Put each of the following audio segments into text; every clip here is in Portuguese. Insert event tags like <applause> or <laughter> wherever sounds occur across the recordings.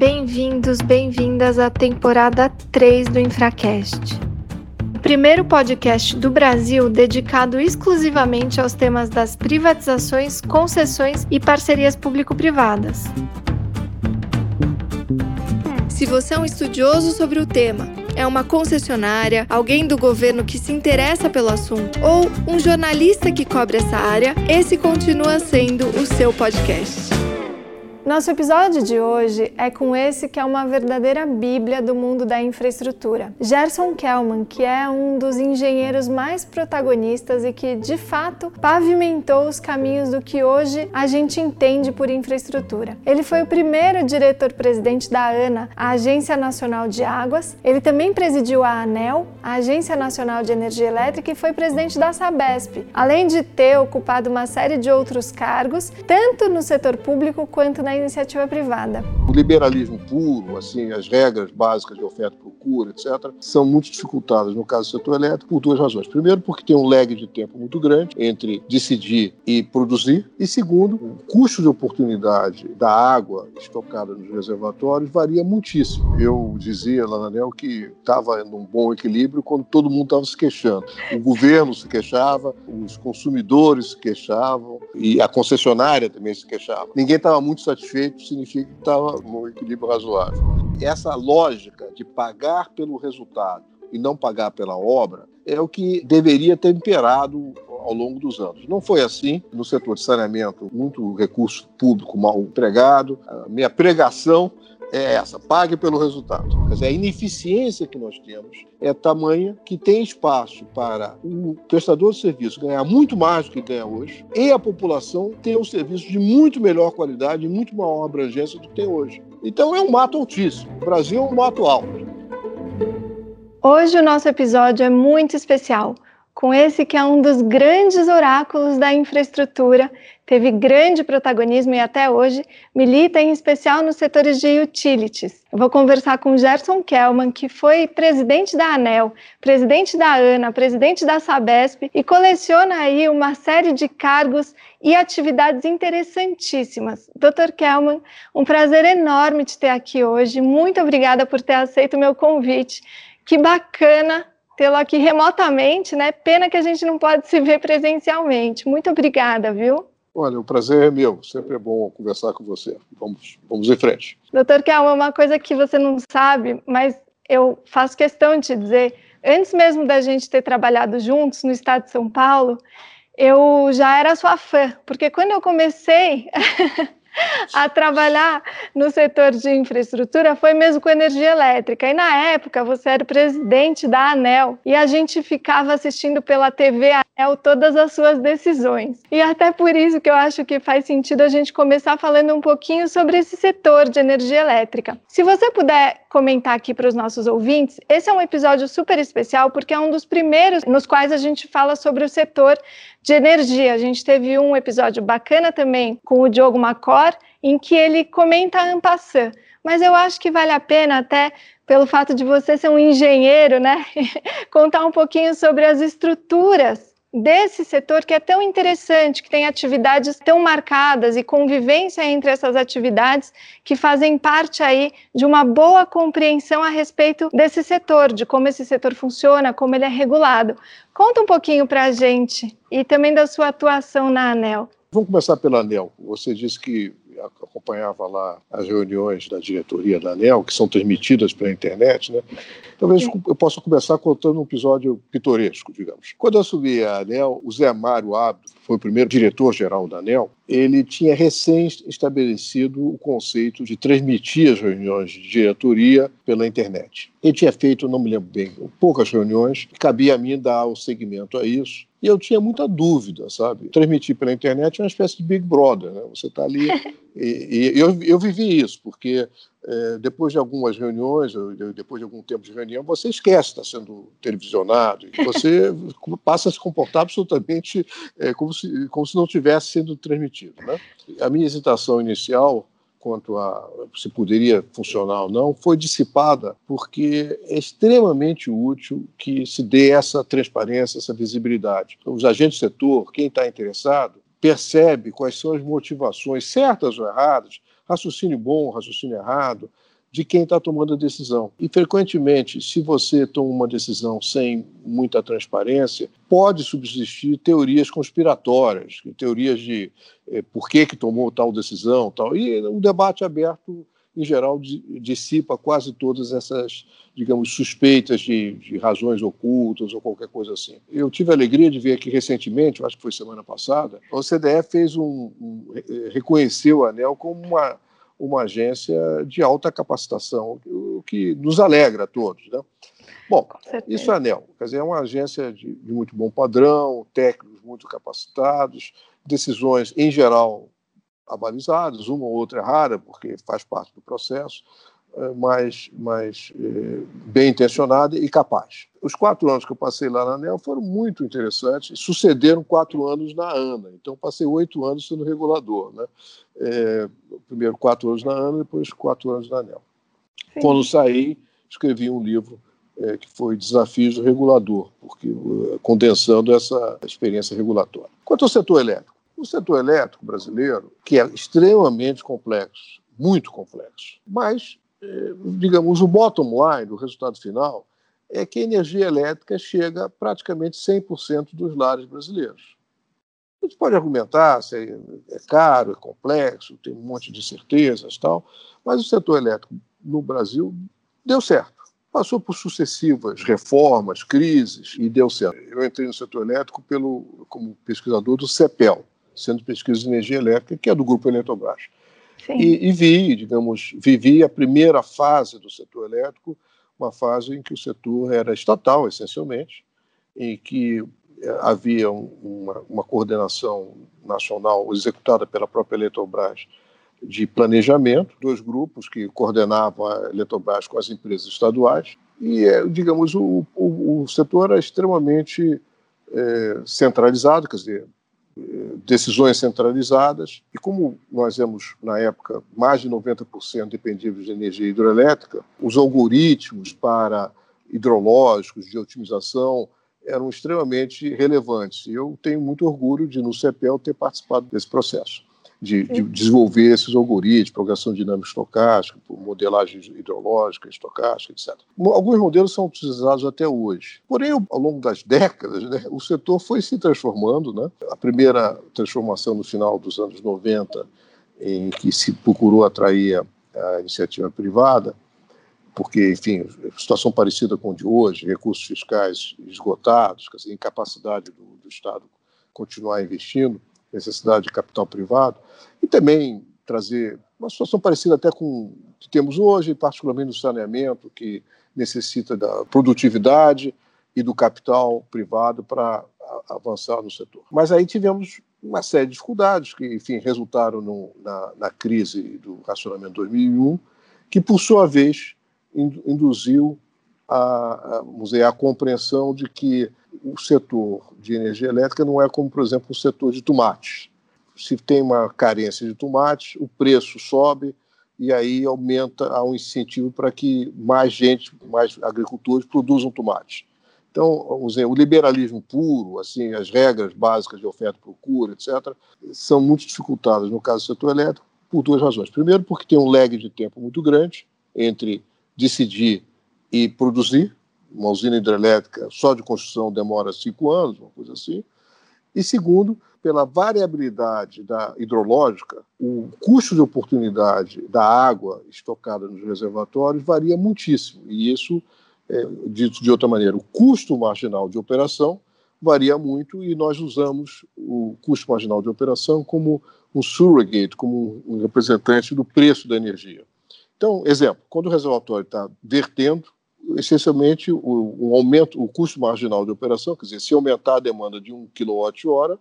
Bem-vindos, bem-vindas à temporada 3 do Infracast. O primeiro podcast do Brasil dedicado exclusivamente aos temas das privatizações, concessões e parcerias público-privadas. Se você é um estudioso sobre o tema, é uma concessionária, alguém do governo que se interessa pelo assunto ou um jornalista que cobre essa área, esse continua sendo o seu podcast. Nosso episódio de hoje é com esse que é uma verdadeira bíblia do mundo da infraestrutura. Gerson Kellman, que é um dos engenheiros mais protagonistas e que, de fato, pavimentou os caminhos do que hoje a gente entende por infraestrutura. Ele foi o primeiro diretor-presidente da ANA, a Agência Nacional de Águas. Ele também presidiu a ANEL, a Agência Nacional de Energia Elétrica, e foi presidente da Sabesp, além de ter ocupado uma série de outros cargos, tanto no setor público quanto na na iniciativa privada. O liberalismo puro, assim, as regras básicas de oferta e procura, etc., são muito dificultadas no caso do setor elétrico por duas razões. Primeiro, porque tem um lag de tempo muito grande entre decidir e produzir, e segundo, o custo de oportunidade da água estocada nos reservatórios varia muitíssimo. Eu dizia lá na ANEL que estava num bom equilíbrio quando todo mundo estava se queixando. O governo se queixava, os consumidores se queixavam e a concessionária também se queixava. Ninguém estava muito satisfeito satisfeito significa que estava no equilíbrio razoável. Essa lógica de pagar pelo resultado e não pagar pela obra é o que deveria ter imperado ao longo dos anos. Não foi assim no setor de saneamento, muito recurso público mal empregado. A minha pregação é essa: pague pelo resultado. Quer dizer, a ineficiência que nós temos é tamanha que tem espaço para o prestador de serviço ganhar muito mais do que ganha hoje e a população ter um serviço de muito melhor qualidade e muito maior abrangência do que tem hoje. Então é um mato altíssimo. O Brasil é um mato alto. Hoje o nosso episódio é muito especial com esse que é um dos grandes oráculos da infraestrutura, teve grande protagonismo e até hoje milita em especial nos setores de utilities. Eu vou conversar com Gerson Kellman, que foi presidente da ANEL, presidente da ANA, presidente da Sabesp e coleciona aí uma série de cargos e atividades interessantíssimas. Dr. Kellman, um prazer enorme te ter aqui hoje. Muito obrigada por ter aceito o meu convite. Que bacana tê-lo aqui remotamente, né? Pena que a gente não pode se ver presencialmente. Muito obrigada, viu? Olha, o prazer é meu. Sempre é bom conversar com você. Vamos, vamos em frente. Doutor Kelma, uma coisa que você não sabe, mas eu faço questão de te dizer, antes mesmo da gente ter trabalhado juntos no estado de São Paulo, eu já era sua fã, porque quando eu comecei <laughs> a trabalhar no setor de infraestrutura foi mesmo com energia elétrica. E na época você era o presidente da ANEL e a gente ficava assistindo pela TV ANEL todas as suas decisões. E até por isso que eu acho que faz sentido a gente começar falando um pouquinho sobre esse setor de energia elétrica. Se você puder comentar aqui para os nossos ouvintes, esse é um episódio super especial porque é um dos primeiros nos quais a gente fala sobre o setor de energia. A gente teve um episódio bacana também com o Diogo Macor, em que ele comenta a Ampassan. Mas eu acho que vale a pena até pelo fato de você ser um engenheiro, né? <laughs> Contar um pouquinho sobre as estruturas desse setor que é tão interessante, que tem atividades tão marcadas e convivência entre essas atividades que fazem parte aí de uma boa compreensão a respeito desse setor, de como esse setor funciona, como ele é regulado. Conta um pouquinho para a gente e também da sua atuação na ANEL. Vamos começar pela ANEL. Você disse que acompanhava lá as reuniões da diretoria da ANEL, que são transmitidas pela internet, né? Talvez eu possa começar contando um episódio pitoresco, digamos. Quando eu assumi a ANEL, o Zé Mário Abdo, foi o primeiro diretor-geral da ANEL, ele tinha recém estabelecido o conceito de transmitir as reuniões de diretoria pela internet. Ele tinha feito, não me lembro bem, poucas reuniões, cabia a mim dar o segmento a isso. E eu tinha muita dúvida, sabe? Transmitir pela internet é uma espécie de Big Brother, né? Você está ali. <laughs> e, e eu, eu vivi isso, porque é, depois de algumas reuniões, depois de algum tempo de reunião, você esquece está sendo televisionado, e você <laughs> passa a se comportar absolutamente é, como, se, como se não tivesse sendo transmitido. Né? A minha hesitação inicial quanto a se poderia funcionar ou não, foi dissipada porque é extremamente útil que se dê essa transparência, essa visibilidade. Os agentes do setor, quem está interessado, percebe quais são as motivações certas ou erradas raciocínio bom, raciocínio errado, de quem está tomando a decisão. E, frequentemente, se você toma uma decisão sem muita transparência, pode subsistir teorias conspiratórias, teorias de eh, por que, que tomou tal decisão. Tal. E o debate aberto, em geral, dissipa quase todas essas, digamos, suspeitas de, de razões ocultas ou qualquer coisa assim. Eu tive a alegria de ver aqui recentemente, acho que foi semana passada, o CDF fez um, um reconheceu a ANEL como uma uma agência de alta capacitação, o que nos alegra a todos. Né? Bom, isso é a ANEL, quer dizer, é uma agência de, de muito bom padrão, técnicos muito capacitados, decisões, em geral, abalizadas, uma ou outra é rara, porque faz parte do processo, é, mas, mas é, bem intencionada e capaz. Os quatro anos que eu passei lá na ANEL foram muito interessantes, sucederam quatro anos na ANA, então passei oito anos sendo regulador. Né? É, primeiro quatro anos na ANA, depois quatro anos na ANEL. Sim. Quando saí, escrevi um livro é, que foi Desafios do Regulador, porque, condensando essa experiência regulatória. Quanto ao setor elétrico, o setor elétrico brasileiro, que é extremamente complexo, muito complexo, mas eh, digamos, o bottom line, o resultado final, é que a energia elétrica chega a praticamente 100% dos lares brasileiros. A gente pode argumentar se é caro, é complexo, tem um monte de certezas tal, mas o setor elétrico no Brasil deu certo. Passou por sucessivas reformas, crises e deu certo. Eu entrei no setor elétrico pelo, como pesquisador do CEPEL, Centro de Pesquisa de Energia Elétrica, que é do Grupo Eletrobras. E, e, vi, digamos, vivi a primeira fase do setor elétrico, uma fase em que o setor era estatal, essencialmente, em que eh, havia uma, uma coordenação nacional executada pela própria Eletrobras de planejamento, dois grupos que coordenavam a Eletrobras com as empresas estaduais, e, eh, digamos, o, o, o setor era extremamente é, centralizado, quer dizer, decisões centralizadas. E como nós vemos, na época, mais de 90% dependíamos de energia hidroelétrica, os algoritmos para hidrológicos de otimização eram extremamente relevantes. E eu tenho muito orgulho de, no CEPEL, ter participado desse processo de, de desenvolver esses algoritmos, progressão dinâmica estocástica, modelagem hidrológica, estocástica, etc. Alguns modelos são utilizados até hoje. Porém, ao longo das décadas, né, o setor foi se transformando. Né? A primeira transformação no final dos anos 90, em que se procurou atrair a iniciativa privada, porque, enfim, situação parecida com a de hoje, recursos fiscais esgotados, quer dizer, incapacidade do, do Estado continuar investindo, necessidade de capital privado, e também trazer uma situação parecida até com que temos hoje, particularmente no saneamento, que necessita da produtividade e do capital privado para avançar no setor. Mas aí tivemos uma série de dificuldades que, enfim, resultaram no, na, na, crise do racionamento 2001, que, por sua vez, induziu a, a, dizer, a compreensão de que o setor de energia elétrica não é como, por exemplo, o setor de tomates. Se tem uma carência de tomates, o preço sobe e aí aumenta há um incentivo para que mais gente, mais agricultores produzam tomates. Então, o liberalismo puro, assim, as regras básicas de oferta e procura, etc., são muito dificultadas no caso do setor elétrico por duas razões. Primeiro, porque tem um lag de tempo muito grande entre decidir e produzir, uma usina hidrelétrica só de construção demora cinco anos, uma coisa assim. E segundo, pela variabilidade da hidrológica, o custo de oportunidade da água estocada nos reservatórios varia muitíssimo. E isso, é, dito de outra maneira, o custo marginal de operação varia muito e nós usamos o custo marginal de operação como um surrogate, como um representante do preço da energia. Então, exemplo, quando o reservatório está vertendo, essencialmente o, o, aumento, o custo marginal de operação, quer dizer, se aumentar a demanda de 1 kWh,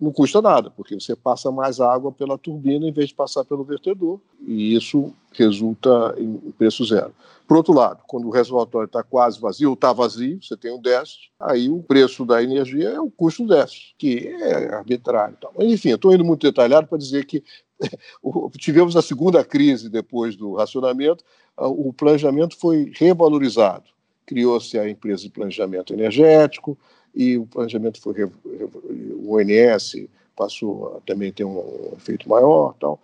não custa nada, porque você passa mais água pela turbina em vez de passar pelo vertedor, e isso resulta em preço zero. Por outro lado, quando o reservatório está quase vazio ou está vazio, você tem um déficit, aí o preço da energia é o custo do déficit, que é arbitrário. Mas, enfim, estou indo muito detalhado para dizer que <laughs> tivemos a segunda crise depois do racionamento, o planejamento foi revalorizado. Criou-se a empresa de planejamento energético e o planejamento foi o ONS passou a também ter um efeito maior, tal.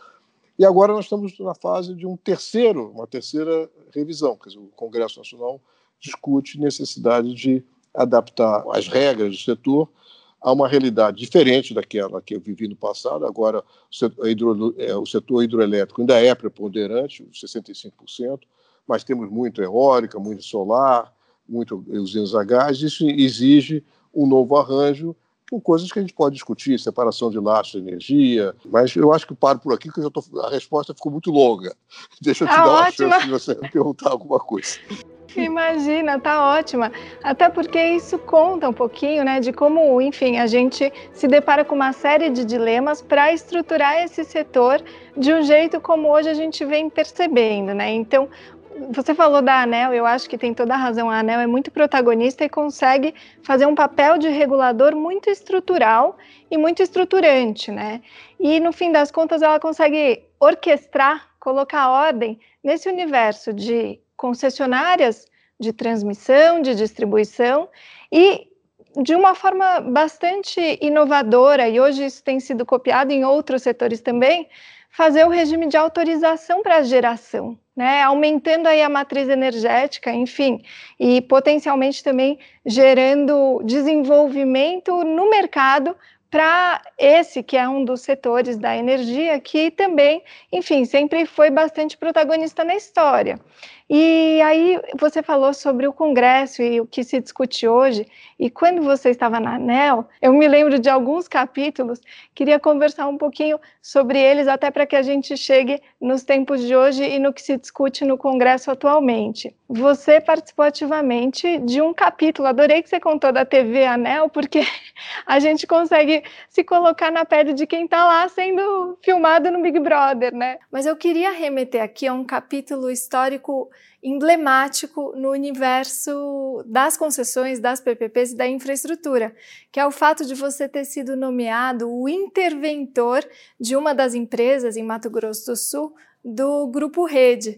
E agora nós estamos na fase de um terceiro, uma terceira revisão, quer dizer, o Congresso Nacional discute necessidade de adaptar as regras do setor a uma realidade diferente daquela que eu vivi no passado. Agora, é, o setor hidroelétrico ainda é preponderante, 65%, mas temos muito eólica, muito solar, muito usinas a gás. Isso exige um novo arranjo com coisas que a gente pode discutir, separação de de energia, mas eu acho que paro por aqui, porque tô, a resposta ficou muito longa. <laughs> Deixa eu te ah, dar ótima. uma chance de você <laughs> perguntar alguma coisa. Imagina, tá ótima. Até porque isso conta um pouquinho, né, de como, enfim, a gente se depara com uma série de dilemas para estruturar esse setor de um jeito como hoje a gente vem percebendo, né? Então, você falou da ANEL, eu acho que tem toda a razão. A ANEL é muito protagonista e consegue fazer um papel de regulador muito estrutural e muito estruturante, né? E no fim das contas, ela consegue orquestrar, colocar ordem nesse universo de concessionárias de transmissão, de distribuição e de uma forma bastante inovadora, e hoje isso tem sido copiado em outros setores também, fazer o regime de autorização para geração, né? aumentando aí a matriz energética, enfim, e potencialmente também gerando desenvolvimento no mercado para esse que é um dos setores da energia que também, enfim, sempre foi bastante protagonista na história. E aí você falou sobre o Congresso e o que se discute hoje. E quando você estava na ANEL, eu me lembro de alguns capítulos, queria conversar um pouquinho sobre eles, até para que a gente chegue nos tempos de hoje e no que se discute no Congresso atualmente. Você participou ativamente de um capítulo, adorei que você contou da TV ANEL, porque <laughs> a gente consegue se colocar na pele de quem está lá sendo filmado no Big Brother, né? Mas eu queria remeter aqui a um capítulo histórico emblemático no universo das concessões, das PPPs e da infraestrutura, que é o fato de você ter sido nomeado o interventor de uma das empresas em Mato Grosso do Sul do Grupo Rede.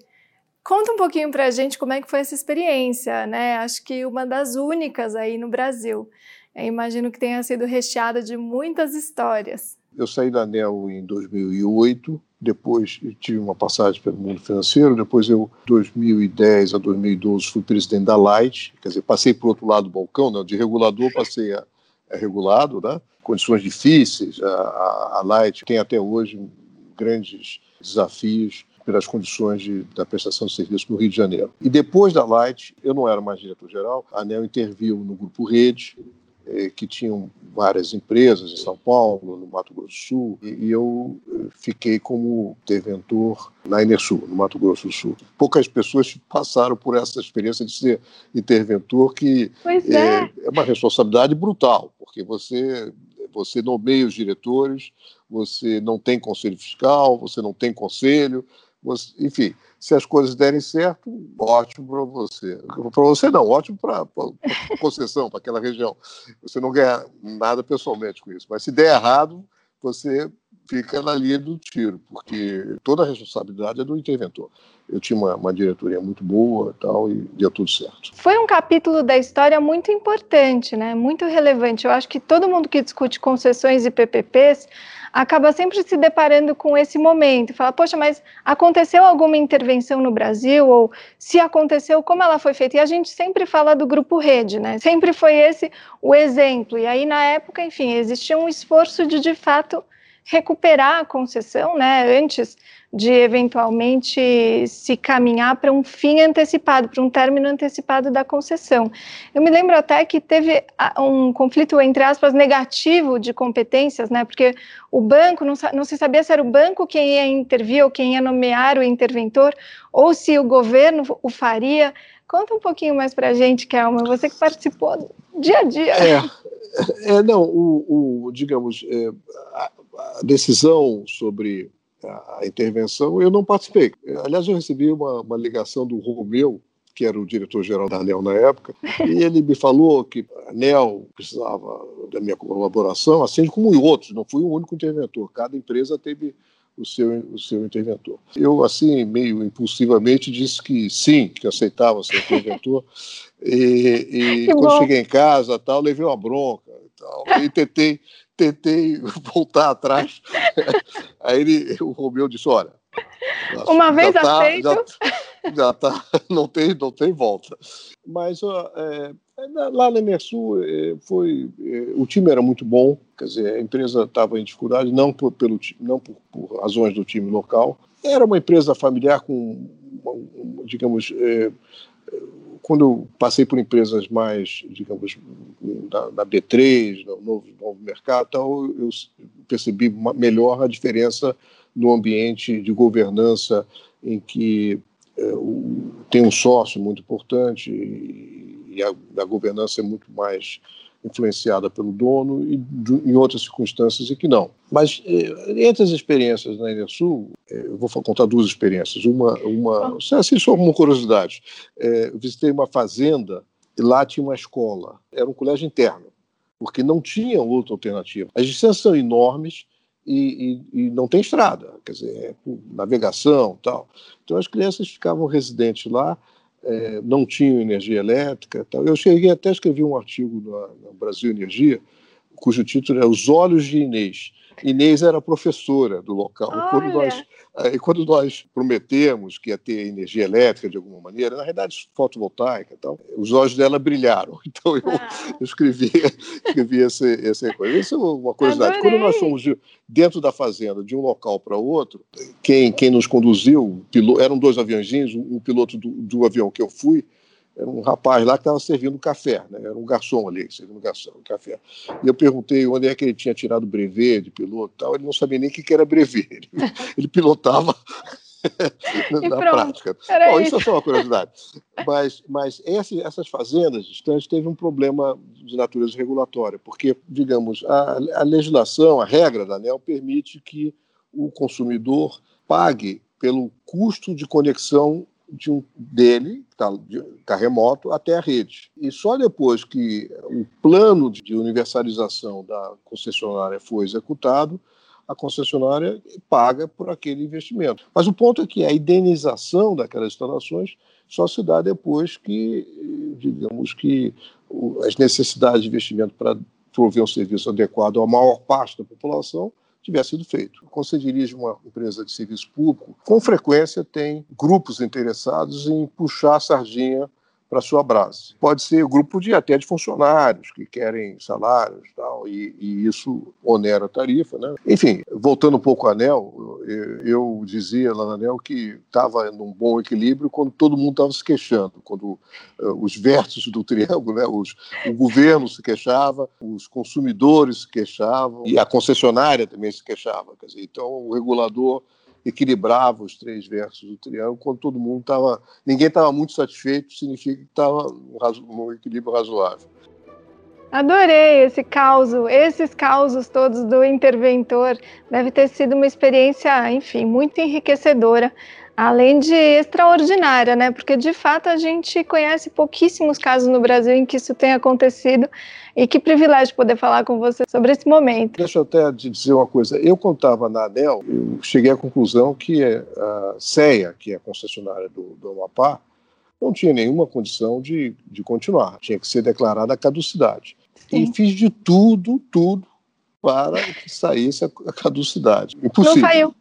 Conta um pouquinho para a gente como é que foi essa experiência, né? Acho que uma das únicas aí no Brasil. Eu imagino que tenha sido recheada de muitas histórias. Eu saí da ANEL em 2008, depois tive uma passagem pelo mundo financeiro, depois eu, 2010 a 2012, fui presidente da Light, quer dizer, passei para o outro lado do balcão, né, de regulador passei a, a regulado, né, condições difíceis, a, a, a Light tem até hoje grandes desafios pelas condições de, da prestação de serviço no Rio de Janeiro. E depois da Light, eu não era mais diretor-geral, a ANEL interviu no Grupo Rede, eh, que tinham várias empresas em São Paulo, no Mato Grosso do Sul, e eu eh, fiquei como interventor na Enersul, no Mato Grosso do Sul. Poucas pessoas passaram por essa experiência de ser interventor, que é. É, é uma responsabilidade brutal, porque você você nomeia os diretores, você não tem conselho fiscal, você não tem conselho, você, enfim, se as coisas derem certo, ótimo para você. Para você não, ótimo para a concessão, para aquela região. Você não ganha nada pessoalmente com isso. Mas se der errado, você fica na linha do tiro, porque toda a responsabilidade é do interventor. Eu tinha uma, uma diretoria muito boa tal, e deu tudo certo. Foi um capítulo da história muito importante, né? muito relevante. Eu acho que todo mundo que discute concessões e PPPs acaba sempre se deparando com esse momento, fala, poxa, mas aconteceu alguma intervenção no Brasil ou se aconteceu, como ela foi feita? E a gente sempre fala do grupo Rede, né? Sempre foi esse o exemplo. E aí na época, enfim, existia um esforço de de fato recuperar a concessão, né, antes de eventualmente se caminhar para um fim antecipado, para um término antecipado da concessão. Eu me lembro até que teve um conflito, entre aspas, negativo de competências, né, porque o banco, não, não se sabia se era o banco quem ia intervir ou quem ia nomear o interventor, ou se o governo o faria. Conta um pouquinho mais para a gente, Kelma, você que participou dia a dia. É, é não, o, o digamos, é, a decisão sobre a intervenção, eu não participei. Aliás, eu recebi uma, uma ligação do Romeu, que era o diretor-geral da ANEL na época, e ele me falou que a ANEL precisava da minha colaboração, assim como outros, não fui o único interventor, cada empresa teve o seu, o seu interventor. Eu, assim, meio impulsivamente, disse que sim, que aceitava ser interventor, e, e <laughs> quando bom. cheguei em casa, tal, levei uma bronca, tal, e tentei tentei <laughs> voltar atrás. <laughs> Aí ele, o Romeu disse: Olha, Uma vez tá, aceito. Já, <laughs> já tá, não tem, não tem volta. Mas é, lá na Emersul é, foi, é, o time era muito bom, quer dizer, a empresa estava em dificuldade, não por, pelo, não por, por, razões do time local. Era uma empresa familiar com, digamos, é, quando eu passei por empresas mais, digamos, da, da B3, no novo, novo mercado, então eu percebi melhor a diferença no ambiente de governança em que é, o, tem um sócio muito importante e, a, a, governança é muito mais influenciada pelo dono e em outras circunstâncias e que não. Mas é, entre as experiências na Enersul, é, eu vou contar duas experiências. Uma, uma assim, só uma curiosidade. É, eu visitei uma fazenda e lá tinha uma escola. Era um colégio interno, porque não tinha outra alternativa. As distâncias são enormes e, e, e, não tem estrada, quer dizer, é navegação tal. Então as crianças ficavam residentes lá, é, não tinham energia elétrica. Tal. Eu cheguei até a escrever um artigo no Brasil Energia, cujo título é Os Olhos de Inês. Inês era professora do local. Quando nós, aí, quando nós prometemos que ia ter energia elétrica de alguma maneira, na realidade fotovoltaica, tal, os olhos dela brilharam. <laughs> Então eu, ah. eu escrevi, escrevi essa, essa coisa. Isso é uma curiosidade. Adorei. Quando nós fomos de, dentro da fazenda, de um local para outro, quem, quem nos conduziu, piloto, eram dois aviãozinhos, um piloto do, do avião que eu fui, era um rapaz lá que estava servindo café, né? era um garçom ali, servindo garçom, café. E eu perguntei onde é que ele tinha tirado o brevet de piloto tal, ele não sabia nem o que era brevet, ele, <laughs> ele pilotava <laughs> na prática. Bom, isso. isso é só uma curiosidade. Mas, mas esse, essas fazendas distantes teve um problema de natureza regulatória, porque, digamos, a, a legislação, a regra da ANEL permite que o consumidor pague pelo custo de conexão de um, dele, está tá remoto, até a rede. E só depois que o plano de universalização da concessionária foi executado, a concessionária paga por aquele investimento. Mas o ponto é que a indenização daquelas instalações só se dá depois que, digamos que, as necessidades de investimento para prover um serviço adequado à maior parte da população tivesse sido feito. Quando você dirige uma empresa de serviço público, com frequência tem grupos interessados em puxar a sardinha para sua brasa. Pode ser grupo de até de funcionários que querem salários tal, e, e isso onera a tarifa. Né? Enfim, voltando um pouco ao ANEL, eu, eu dizia lá na ANEL que estava num bom equilíbrio quando todo mundo estava se queixando, quando uh, os vértices do triângulo, né, os, o governo se queixava, os consumidores se queixavam e a concessionária também se queixava. Dizer, então, o regulador equilibrava os três versos do triângulo, quando todo mundo estava. ninguém estava muito satisfeito, significa que estava num equilíbrio razoável. Adorei esse caos, esses causos todos do interventor. Deve ter sido uma experiência, enfim, muito enriquecedora além de extraordinária, né? Porque de fato a gente conhece pouquíssimos casos no Brasil em que isso tenha acontecido. E que privilégio poder falar com você sobre esse momento. Deixa eu até te dizer uma coisa. Eu contava na ANEL, eu cheguei à conclusão que a CEA, que é a concessionária do, do Amapá, não tinha nenhuma condição de, de continuar. Tinha que ser declarada a caducidade. Sim. E fiz de tudo, tudo para que saísse a caducidade. Impossível. Não saiu.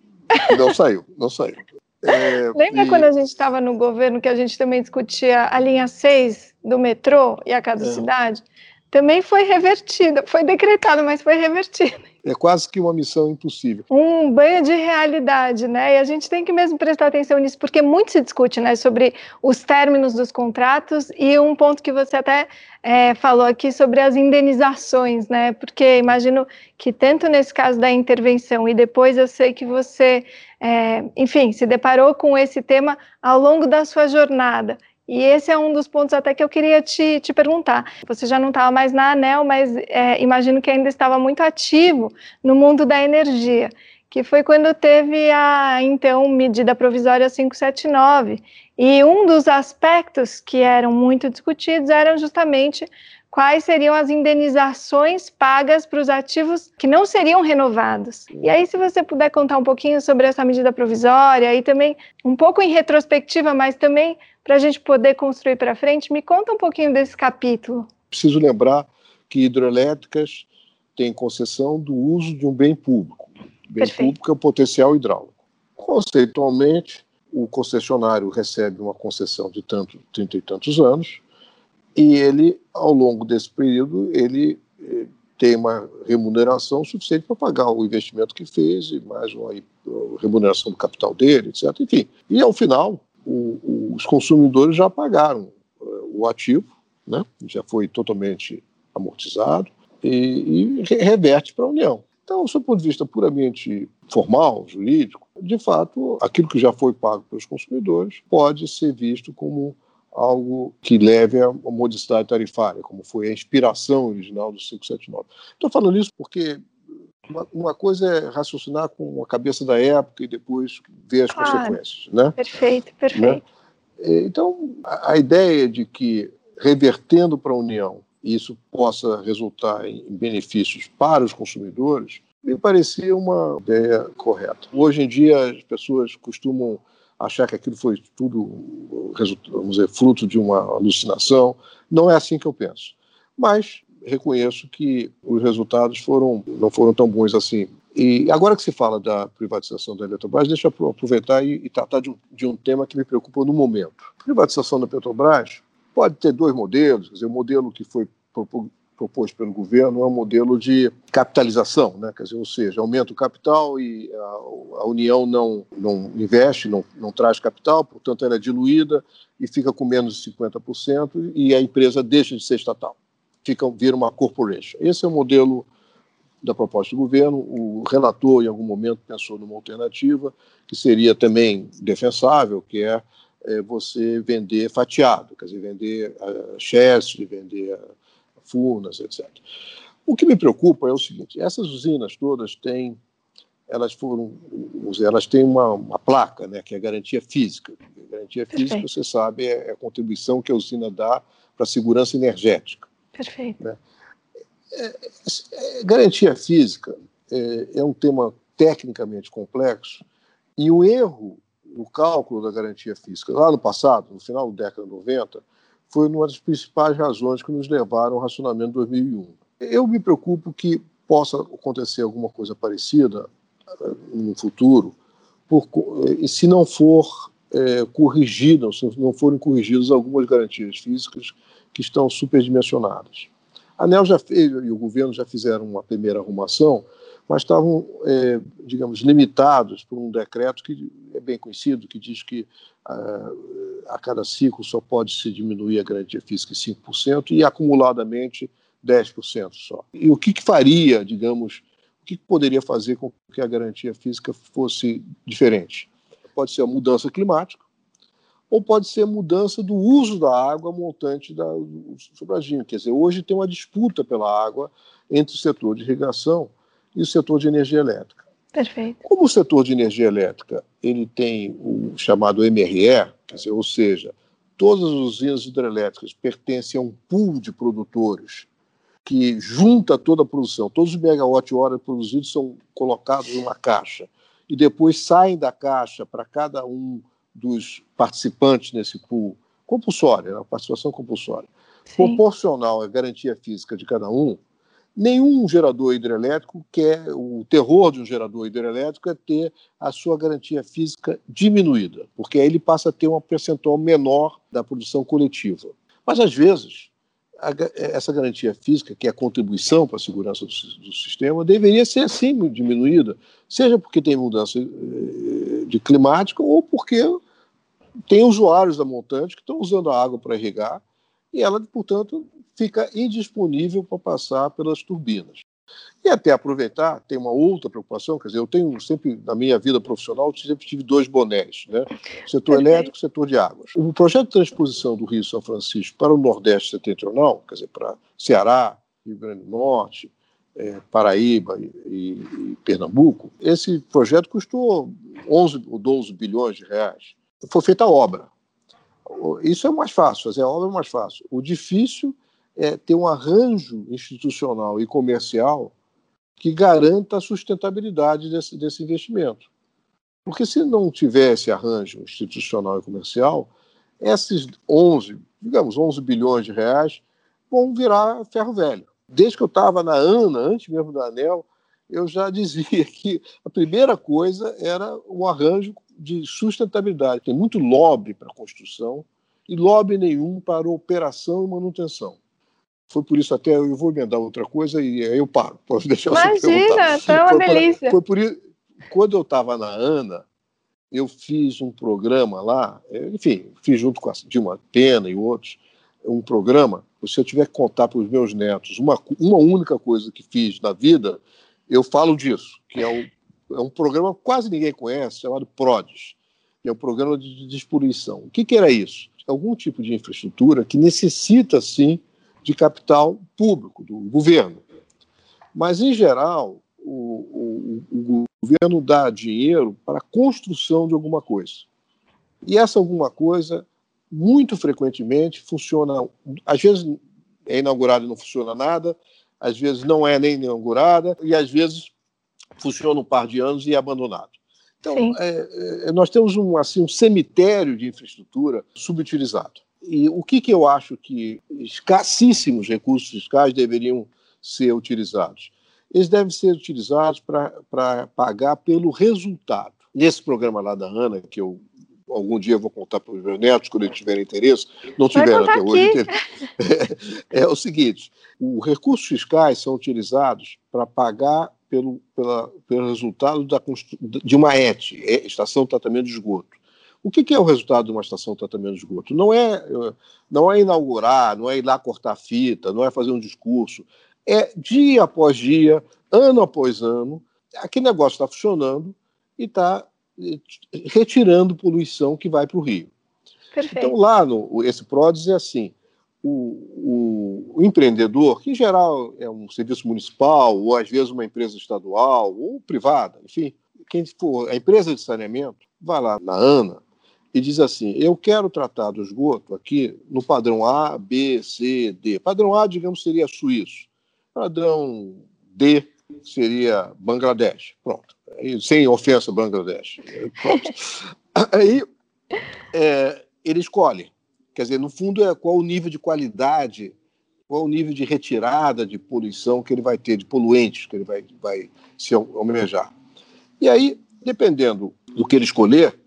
Não saiu, não saiu. É, Lembra e... quando a gente estava no governo que a gente também discutia a linha 6 do metrô e a caducidade? É. Também foi revertida, foi decretada, mas foi revertida. É quase que uma missão impossível. Um banho de realidade, né? E a gente tem que mesmo prestar atenção nisso, porque muito se discute, né, sobre os términos dos contratos e um ponto que você até é, falou aqui sobre as indenizações, né? Porque imagino que tanto nesse caso da intervenção e depois eu sei que você é, enfim, se deparou com esse tema ao longo da sua jornada. E esse é um dos pontos até que eu queria te, te perguntar. Você já não estava mais na ANEL, mas é, imagino que ainda estava muito ativo no mundo da energia, que foi quando teve a, então, medida provisória 579. E um dos aspectos que eram muito discutidos eram justamente quais seriam as indenizações pagas para os ativos que não seriam renovados. E aí, se você puder contar um pouquinho sobre essa medida provisória e também um pouco em retrospectiva, mas também para a gente poder construir para frente, me conta um pouquinho desse capítulo. Preciso lembrar que hidrelétricas têm concessão do uso de um bem público. O bem Perfeito. público é o potencial hidráulico. Conceitualmente, o concessionário recebe uma concessão de tanto, trinta e tantos anos, e ele, ao longo desse período, ele eh, tem uma remuneração suficiente para pagar o investimento que fez e mais uma remuneração do capital dele, etc. Enfim, e ao final, o, os consumidores já pagaram eh, o ativo, né? já foi totalmente amortizado e, e reverte para a União. Então, do ponto de vista puramente formal, jurídico, de fato, aquilo que já foi pago pelos consumidores pode ser visto como algo que leve a modicidade tarifária, como foi a inspiração original do 579. Estou falando isso porque uma, uma, coisa é raciocinar com a cabeça da época e depois ver as claro. consequências. Né? Perfeito, perfeito. Né? Então, a, a ideia de que revertendo para a União isso possa resultar em benefícios para os consumidores, me parecia uma ideia correta. Hoje em dia, as pessoas costumam achar que aquilo foi tudo, vamos dizer, fruto de uma alucinação. Não é assim que eu penso. Mas reconheço que os resultados foram, não foram tão bons assim. E agora que se fala da privatização da Eletrobras, deixa eu aproveitar e, e tratar de um, de um tema que me preocupa no momento. Privatização da Petrobras pode ter dois modelos, quer dizer, o modelo que foi proposto pelo governo é um modelo de capitalização, né? quer dizer, ou seja, aumenta o capital e a, a União não, não investe, não, não traz capital, portanto ela é diluída e fica com menos de 50% e a empresa deixa de ser estatal, fica, vira uma corporation. Esse é o modelo da proposta do governo. O relator, em algum momento, pensou numa alternativa que seria também defensável, que é, é você vender fatiado, quer dizer, vender uh, shares, vender Furnas, etc. O que me preocupa é o seguinte: essas usinas todas têm, elas foram, elas têm uma, uma placa, né, que é garantia física. A garantia física, Perfeito. você sabe, é a contribuição que a usina dá para a segurança energética. Perfeito. Né? É, é, garantia física é, é um tema tecnicamente complexo e o erro no cálculo da garantia física, lá no passado, no final da década de 90, foi uma das principais razões que nos levaram ao racionamento de 2001. Eu me preocupo que possa acontecer alguma coisa parecida eh, no futuro, por, eh, se não for é, corrigida, se não forem corrigidas algumas garantias físicas que estão superdimensionadas. A ANEL já fez, e o governo já fizeram uma primeira arrumação, mas estavam, é, digamos, limitados por um decreto que é bem conhecido, que diz que ah, a cada ciclo só pode se diminuir a garantia física em 5% e acumuladamente 10% só. E o que, que faria, digamos, o que, que poderia fazer com que a garantia física fosse diferente? Pode ser a mudança climática, ou pode ser a mudança do uso da água montante da, sobradinho. Quer dizer, hoje tem uma disputa pela água entre o setor de irrigação e o setor de energia elétrica. Perfeito. Como o setor de energia elétrica ele tem o chamado MRE, dizer, ou seja, todas as usinas hidrelétricas pertencem a um pool de produtores que junta toda a produção, todos os megawatt-hora produzidos são colocados numa caixa e depois saem da caixa para cada um dos participantes nesse pool, compulsória, né, participação compulsória, Sim. proporcional à garantia física de cada um, Nenhum gerador hidrelétrico quer, o terror de um gerador hidrelétrico é ter a sua garantia física diminuída, porque aí ele passa a ter um percentual menor da produção coletiva. Mas, às vezes, a, essa garantia física, que é a contribuição para a segurança do, do, sistema, deveria ser assim diminuída, seja porque tem mudança eh, de climática ou porque tem usuários da montante que estão usando a água para irrigar e ela, portanto, fica indisponível para passar pelas turbinas. E até aproveitar, tem uma outra preocupação, quer dizer, eu tenho sempre, na minha vida profissional, sempre tive dois bonés, né? setor elétrico e setor de águas. O projeto de transposição do Rio São Francisco para o Nordeste Setentrional, quer dizer, para Ceará, Rio Grande do Norte, é, Paraíba e, e, e, Pernambuco, esse projeto custou 11 ou 12 bilhões de reais. Foi feita a obra. Isso é mais fácil, fazer a obra é mais fácil. O difícil é ter um arranjo institucional e comercial que garanta a sustentabilidade desse, desse investimento. Porque se não tivesse arranjo institucional e comercial, esses 11, digamos, 11 bilhões de reais vão virar ferro velho. Desde que eu estava na ANA, antes mesmo da ANEL, eu já <laughs> dizia que a primeira coisa era o arranjo de sustentabilidade. Tem muito lobby para construção e lobby nenhum para operação e manutenção. Foi por isso até eu vou emendar outra coisa e aí eu paro. Pode deixar Imagina, tá uma foi delícia. Foi por isso, quando eu estava na ANA, eu fiz um programa lá, enfim, fiz junto com a Dilma Pena e outros, um programa. Se eu tiver que contar para os meus netos uma, uma única coisa que fiz na vida, eu falo disso, que é um, é um programa que quase ninguém conhece, chamado PRODES, que é um Programa de Despoluição. O que, que era isso? Algum tipo de infraestrutura que necessita, sim, de capital público, do governo. Mas, em geral, o, o, o governo dá dinheiro para a construção de alguma coisa. E essa alguma coisa, muito frequentemente, funciona. Às vezes é inaugurada e não funciona nada, às vezes não é nem inaugurada, e às vezes funciona um par de anos e é abandonado. Então, é, é, nós temos um, assim, um cemitério de infraestrutura subutilizado. E o que, que eu acho que escassíssimos recursos fiscais deveriam ser utilizados? eles devem ser utilizados para pagar pelo resultado. Nesse programa lá da Ana, que eu algum dia vou contar para os meus netos, quando eles tiverem interesse, não tiveram até hoje <laughs> É, é, o seguinte: os recursos fiscais são utilizados para pagar pelo, pela, pelo resultado da, de uma ET, Estação de Tratamento de Esgoto. O que, que, é o resultado de uma estação de tratamento de esgoto? Não é, não é inaugurar, não é ir lá cortar fita, não é fazer um discurso, é dia após dia, ano após ano, aquele negócio está funcionando e está eh, retirando poluição que vai para o rio. Perfeito. Então, lá no esse PRODES é assim: o, o, empreendedor, que em geral é um serviço municipal, ou às vezes uma empresa estadual, ou privada, enfim, quem for, a empresa de saneamento, vai lá na ANA e diz assim: eu quero tratar do esgoto aqui no padrão A, B, C, D. Padrão A, digamos, seria suíço. Padrão D seria Bangladesh. Pronto. sem ofensa, Bangladesh. Pronto. <laughs> Aí é, ele escolhe. Quer dizer, no fundo, é qual o nível de qualidade, qual o nível de retirada de poluição que ele vai ter, de poluentes que ele vai, vai se almejar. E aí, dependendo do que ele escolher,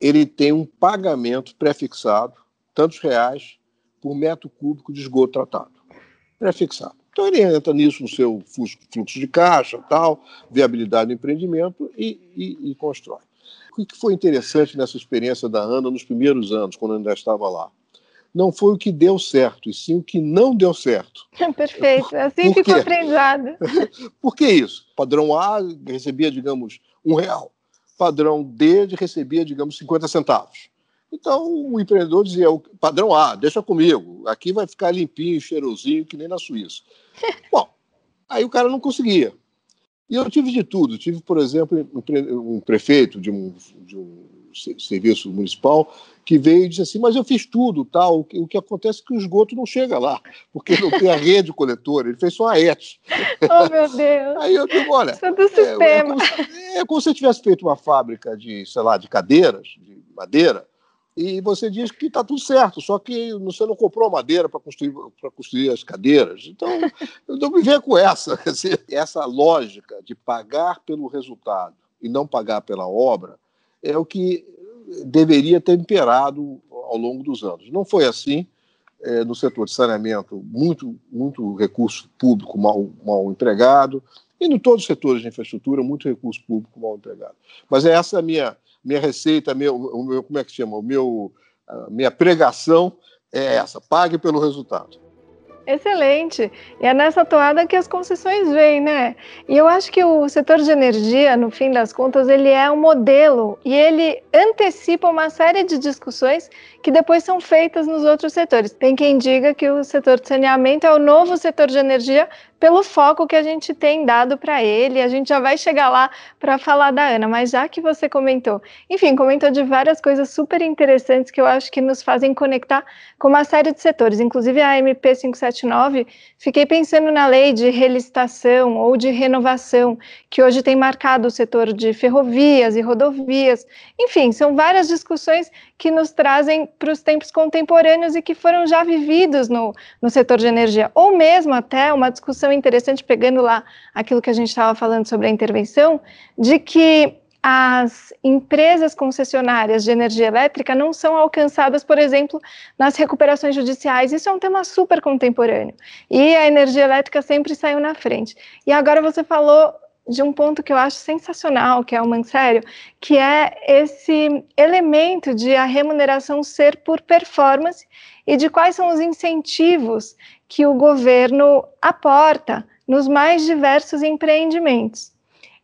ele tem um pagamento pré-fixado, tantos reais por metro cúbico de esgoto tratado. Pré-fixado. Então ele entra nisso no seu fluxo de caixa, tal, viabilidade do empreendimento e, e, e constrói. O que foi interessante nessa experiência da Ana nos primeiros anos, quando ainda estava lá? Não foi o que deu certo, e sim o que não deu certo. <laughs> Perfeito, assim ficou aprendizado. <laughs> Por que isso? Padrão A recebia, digamos, um real. Padrão D recebia, digamos, 50 centavos. Então o empreendedor dizia: o padrão A, deixa comigo, aqui vai ficar limpinho, cheirosinho, que nem na Suíça. <laughs> Bom, aí o cara não conseguia. E eu tive de tudo. Tive, por exemplo, um prefeito de um, de um serviço municipal que veio e disse assim: Mas eu fiz tudo, tal. O que, acontece é que o esgoto não chega lá, porque não tem a rede coletora. Ele fez só a ET. <laughs> Oh, meu Deus! Aí eu digo: Olha. Isso é do sistema. É, é, como, é se você tivesse feito uma fábrica de, sei lá, de cadeiras, de madeira e você diz que está tudo certo, só que você não comprou madeira para construir, construir as cadeiras. Então, não me venha com essa. <laughs> essa lógica de pagar pelo resultado e não pagar pela obra é o que deveria ter imperado ao longo dos anos. Não foi assim. É, no setor de saneamento, muito, muito recurso público mal, mal empregado, e em todos os setores de infraestrutura, muito recurso público mal empregado. Mas é essa a minha minha receita, meu, meu, como é que chama? O meu, minha pregação é essa: pague pelo resultado. Excelente. E é nessa toada que as concessões vêm, né? E eu acho que o setor de energia, no fim das contas, ele é um modelo e ele antecipa uma série de discussões que depois são feitas nos outros setores. Tem quem diga que o setor de saneamento é o novo setor de energia pelo foco que a gente tem dado para ele. A gente já vai chegar lá para falar da Ana, mas já que você comentou, enfim, comentou de várias coisas super interessantes que eu acho que nos fazem conectar com uma série de setores, inclusive a MP 57 279, fiquei pensando na lei de relicitação ou de renovação, que hoje tem marcado o setor de ferrovias e rodovias. Enfim, são várias discussões que nos trazem para os tempos contemporâneos e que foram já vividos no, no setor de energia. Ou mesmo até uma discussão interessante, pegando lá aquilo que a gente estava falando sobre a intervenção, de que as empresas concessionárias de energia elétrica não são alcançadas, por exemplo, nas recuperações judiciais. Isso é um tema super contemporâneo. E a energia elétrica sempre saiu na frente. E agora você falou de um ponto que eu acho sensacional, que é o Mansério, que é esse elemento de a remuneração ser por performance e de quais são os incentivos que o governo aporta nos mais diversos empreendimentos.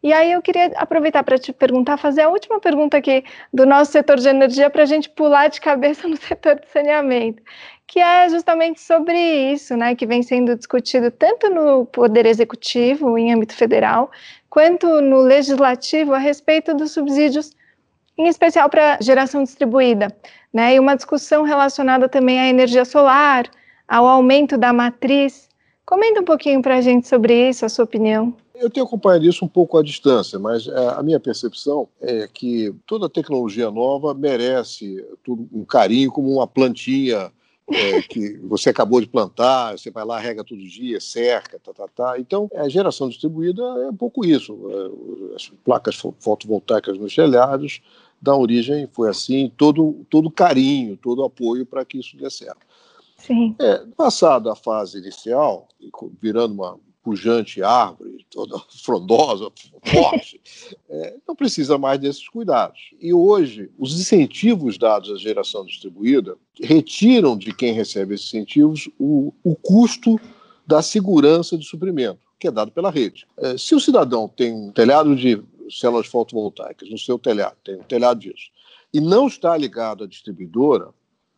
E aí eu queria aproveitar para te perguntar, fazer a última pergunta aqui do nosso setor de energia para a gente pular de cabeça <laughs> no setor de saneamento, que é justamente sobre isso, né, que vem sendo discutido tanto no Poder Executivo, em âmbito federal, quanto no Legislativo a respeito dos subsídios, em especial para geração distribuída, né, e uma discussão relacionada também à energia solar, ao aumento da matriz. Comenta um pouquinho para a gente sobre isso, a sua opinião. Eu tenho acompanhado isso um pouco à distância, mas é, a minha percepção é que toda tecnologia nova merece um carinho como uma plantinha é, que você acabou de plantar, você vai lá, rega todo dia, cerca, tá, tá, tá. Então, a geração distribuída é um pouco isso. É, as placas fotovoltaicas nos telhados dão origem, foi assim, todo, todo carinho, todo apoio para que isso dê certo. Sim. É, passada a fase inicial, virando uma pujante árvore, toda <laughs> frondosa, forte, é, não precisa mais desses cuidados. E hoje, os incentivos dados à geração distribuída retiram de quem recebe esses incentivos o, o custo da segurança de suprimento, que é dado pela rede. É, se o cidadão tem um telhado de células fotovoltaicas no seu telhado, tem um telhado disso, e não está ligado à distribuidora,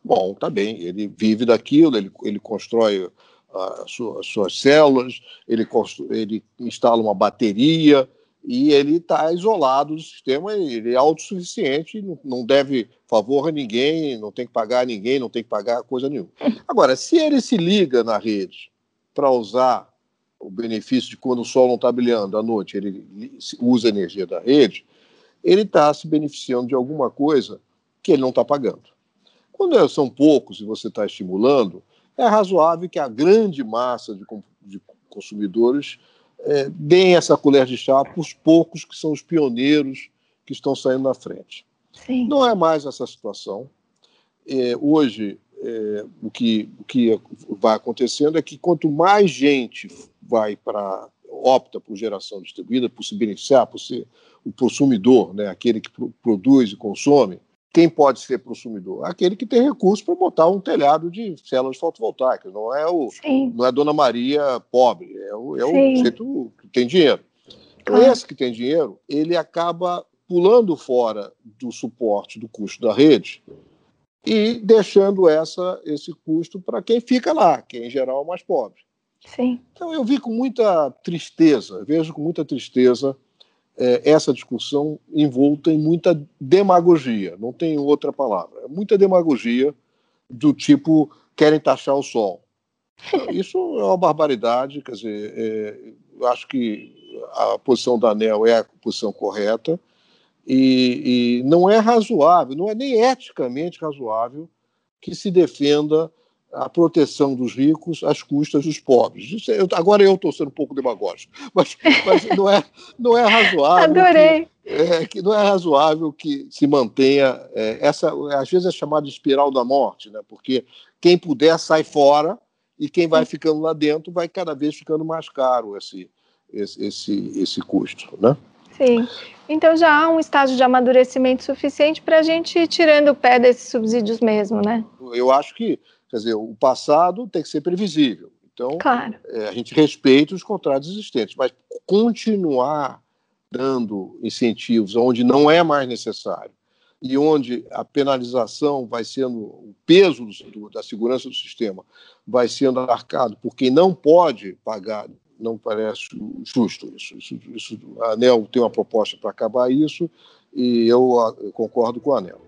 bom, tá bem, ele vive daquilo, ele, ele constrói as suas células, ele, ele instala uma bateria e ele está isolado do sistema, ele é autossuficiente, não deve favor a ninguém, não tem que pagar a ninguém, não tem que pagar coisa nenhuma. Agora, se ele se liga na rede para usar o benefício de quando o sol não está brilhando à noite, ele usa a energia da rede, ele está se beneficiando de alguma coisa que ele não está pagando. Quando são poucos e você está estimulando, é razoável que a grande massa de, de consumidores é, deem essa colher de chá para os poucos que são os pioneiros que estão saindo na frente. Sim. Não é mais essa situação. É, hoje, é, o, que, o que vai acontecendo é que quanto mais gente vai para opta por geração distribuída, por se beneficiar, por ser o consumidor, né, aquele que produz e consome, quem pode ser consumidor? Aquele que tem recurso para botar um telhado de células fotovoltaicas. Não é o, não é Dona Maria pobre, é o, é o jeito que tem dinheiro. Então, esse que tem dinheiro, ele acaba pulando fora do suporte do custo da rede e deixando essa, esse custo para quem fica lá, que em geral é o mais pobre. Sim. Então eu vi com muita tristeza, vejo com muita tristeza essa discussão envolta em muita demagogia, não tem outra palavra. É muita demagogia do tipo querem taxar o sol. <laughs> Isso é uma barbaridade, quer dizer, é, acho que a posição da ANEL é a posição correta e, e não é razoável, não é nem eticamente razoável que se defenda a proteção dos ricos às custas dos pobres. É, eu, agora eu estou sendo um pouco demagógico, <laughs> mas, mas não, é, não é razoável. Adorei. Que, é, que não é razoável que se mantenha é, essa, às vezes é chamada de espiral da morte, né? Porque quem puder sai fora e quem vai ficando lá dentro vai cada vez ficando mais caro esse esse, esse, esse custo, né? Sim. Então já há um estágio de amadurecimento suficiente para a gente ir tirando o pé desses subsídios mesmo, né? Eu acho que Quer dizer, o passado tem que ser previsível. Então, claro. é, a gente respeita os contratos existentes, mas continuar dando incentivos onde não é mais necessário e onde a penalização vai sendo, o peso do, da segurança do sistema vai sendo arcado por quem não pode pagar, não parece justo isso. isso, isso a ANEL tem uma proposta para acabar isso e eu, eu concordo com a ANEL.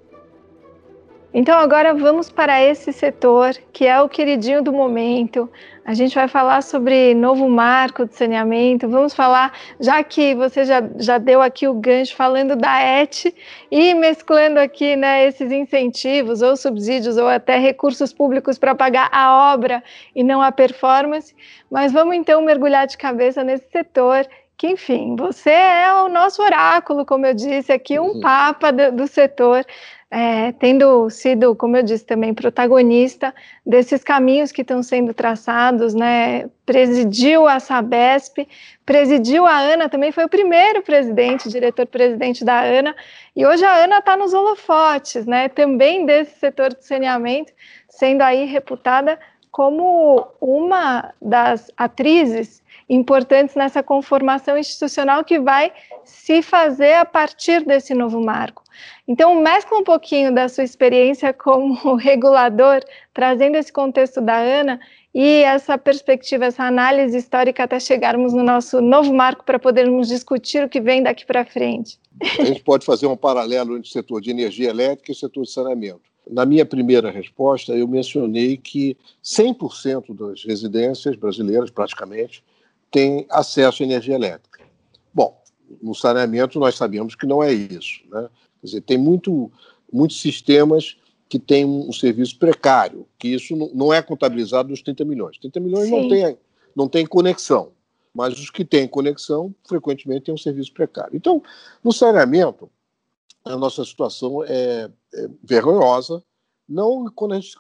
Então agora vamos para esse setor que é o queridinho do momento. A gente vai falar sobre novo marco de saneamento. Vamos falar, já que você já, já deu aqui o gancho falando da ET e mesclando aqui né, esses incentivos ou subsídios ou até recursos públicos para pagar a obra e não a performance. Mas vamos então mergulhar de cabeça nesse setor que, enfim, você é o nosso oráculo, como eu disse aqui, um uhum. papa do, do setor é, tendo sido, como eu disse também, protagonista desses caminhos que estão sendo traçados, né? Presidiu a Sabesp, presidiu a ANA, também foi o primeiro presidente, diretor-presidente da ANA, e hoje a ANA está nos holofotes, né? Também desse setor de saneamento, sendo aí reputada como uma das atrizes importantes nessa conformação institucional que vai se fazer a partir desse novo marco. Então, mescla um pouquinho da sua experiência como <laughs> regulador, trazendo esse contexto da ANA e essa perspectiva, essa análise histórica até chegarmos no nosso novo marco para podermos discutir o que vem daqui para frente. A gente pode fazer um paralelo entre o setor de energia elétrica e o setor de saneamento. Na minha primeira resposta, eu mencionei que 100% das residências brasileiras, praticamente, têm acesso à energia elétrica. Bom, no saneamento nós sabemos que não é isso. Né? Quer dizer, tem muito, muitos sistemas que têm um serviço precário, que isso não é contabilizado nos 30 milhões. 30 milhões não tem, não tem conexão, mas os que têm conexão frequentemente têm um serviço precário. Então, no saneamento, a nossa situação é, é vergonhosa, não quando, gente,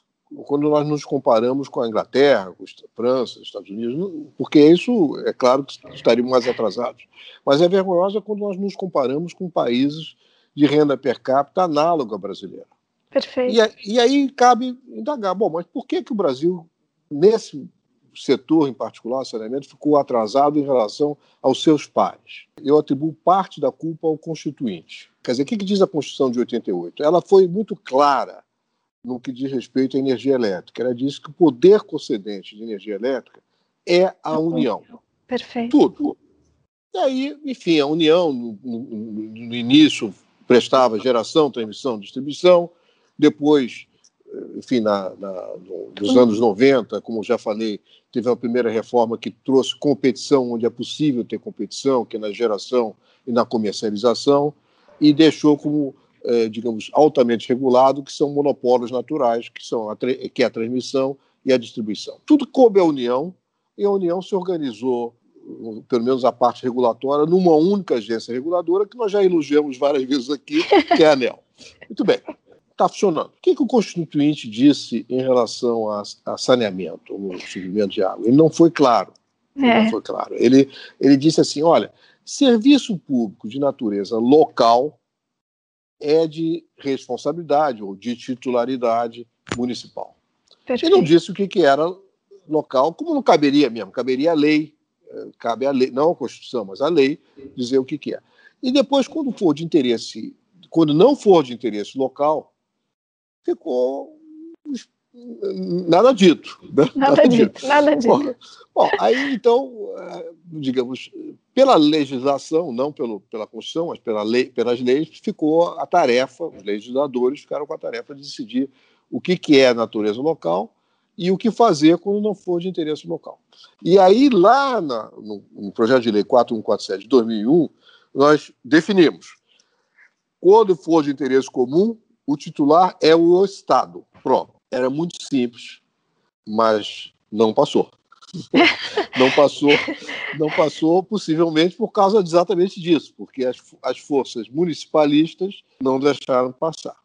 quando, nós nos comparamos com a Inglaterra, com a França, Estados Unidos, porque isso, é claro que estaríamos mais atrasados, mas é vergonhosa quando nós nos comparamos com países de renda per capita análoga à brasileira. Perfeito. E, e, aí cabe indagar, bom, mas por que, que o Brasil, nesse setor em particular, saneamento, ficou atrasado em relação aos seus pares? Eu atribuo parte da culpa ao Constituinte. Quer dizer, o que, que diz a Constituição de 88? Ela foi muito clara no que diz respeito à energia elétrica. Ela disse que o poder concedente de energia elétrica é a União. Perfeito. Tudo. E aí, enfim, a União, no, no, no início, prestava geração, transmissão, distribuição. Depois, enfim, na, na, nos anos 90, como já falei, teve a primeira reforma que trouxe competição onde é possível ter competição, que é na geração e na comercialização, e deixou como, é, digamos, altamente regulado, que são monopólios naturais, que, são a, que é a transmissão e a distribuição. Tudo coube à União, e a União se organizou pelo menos a parte regulatória, numa única agência reguladora, que nós já elogiamos várias vezes aqui, <laughs> que é a ANEL. Muito bem, está funcionando. O que, que, o Constituinte disse em relação a, a saneamento, o suprimento de água? Ele não foi claro. É. Não foi claro. Ele, ele disse assim: olha, serviço público de natureza local é de responsabilidade ou de titularidade municipal. Perfeito. Ele não disse o que, que era local, como não caberia mesmo, caberia a lei cabe à lei, não a Constituição, mas a lei, dizer o que, que é. E depois, quando for de interesse, quando não for de interesse local, ficou nada dito. Né? Nada, nada, dito, dito, nada dito. Bom, bom, aí então, é, digamos, pela legislação, não pelo, pela Constituição, mas pela lei, pelas leis, ficou a tarefa, os legisladores ficaram com a tarefa de decidir o que, que é a natureza local e o que fazer quando não for de interesse local. E aí, lá na, no, no, projeto de lei 4147 de 2001, nós definimos: quando for de interesse comum, o titular é o Estado. Pronto. Era muito simples, mas não passou. <laughs> não passou, não passou possivelmente por causa exatamente disso, porque as, as forças municipalistas não deixaram passar.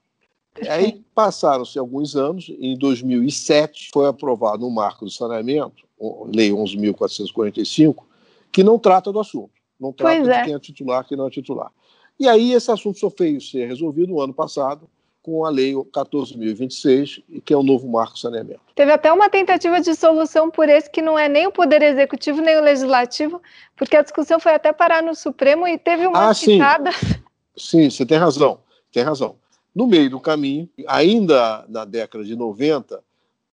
Aí passaram-se alguns anos, em 2007 foi aprovado um marco do saneamento, Lei 11.445, que não trata do assunto, não trata pois de é. quem é titular, quem não é titular. E aí esse assunto só fez ser resolvido no ano passado com a Lei 14.026, que é o novo marco do saneamento. Teve até uma tentativa de solução por esse que não é nem o Poder Executivo nem o Legislativo, porque a discussão foi até parar no Supremo e teve uma ah, picada. Sim. sim, você tem razão, tem razão. No meio do caminho, ainda na década de 90,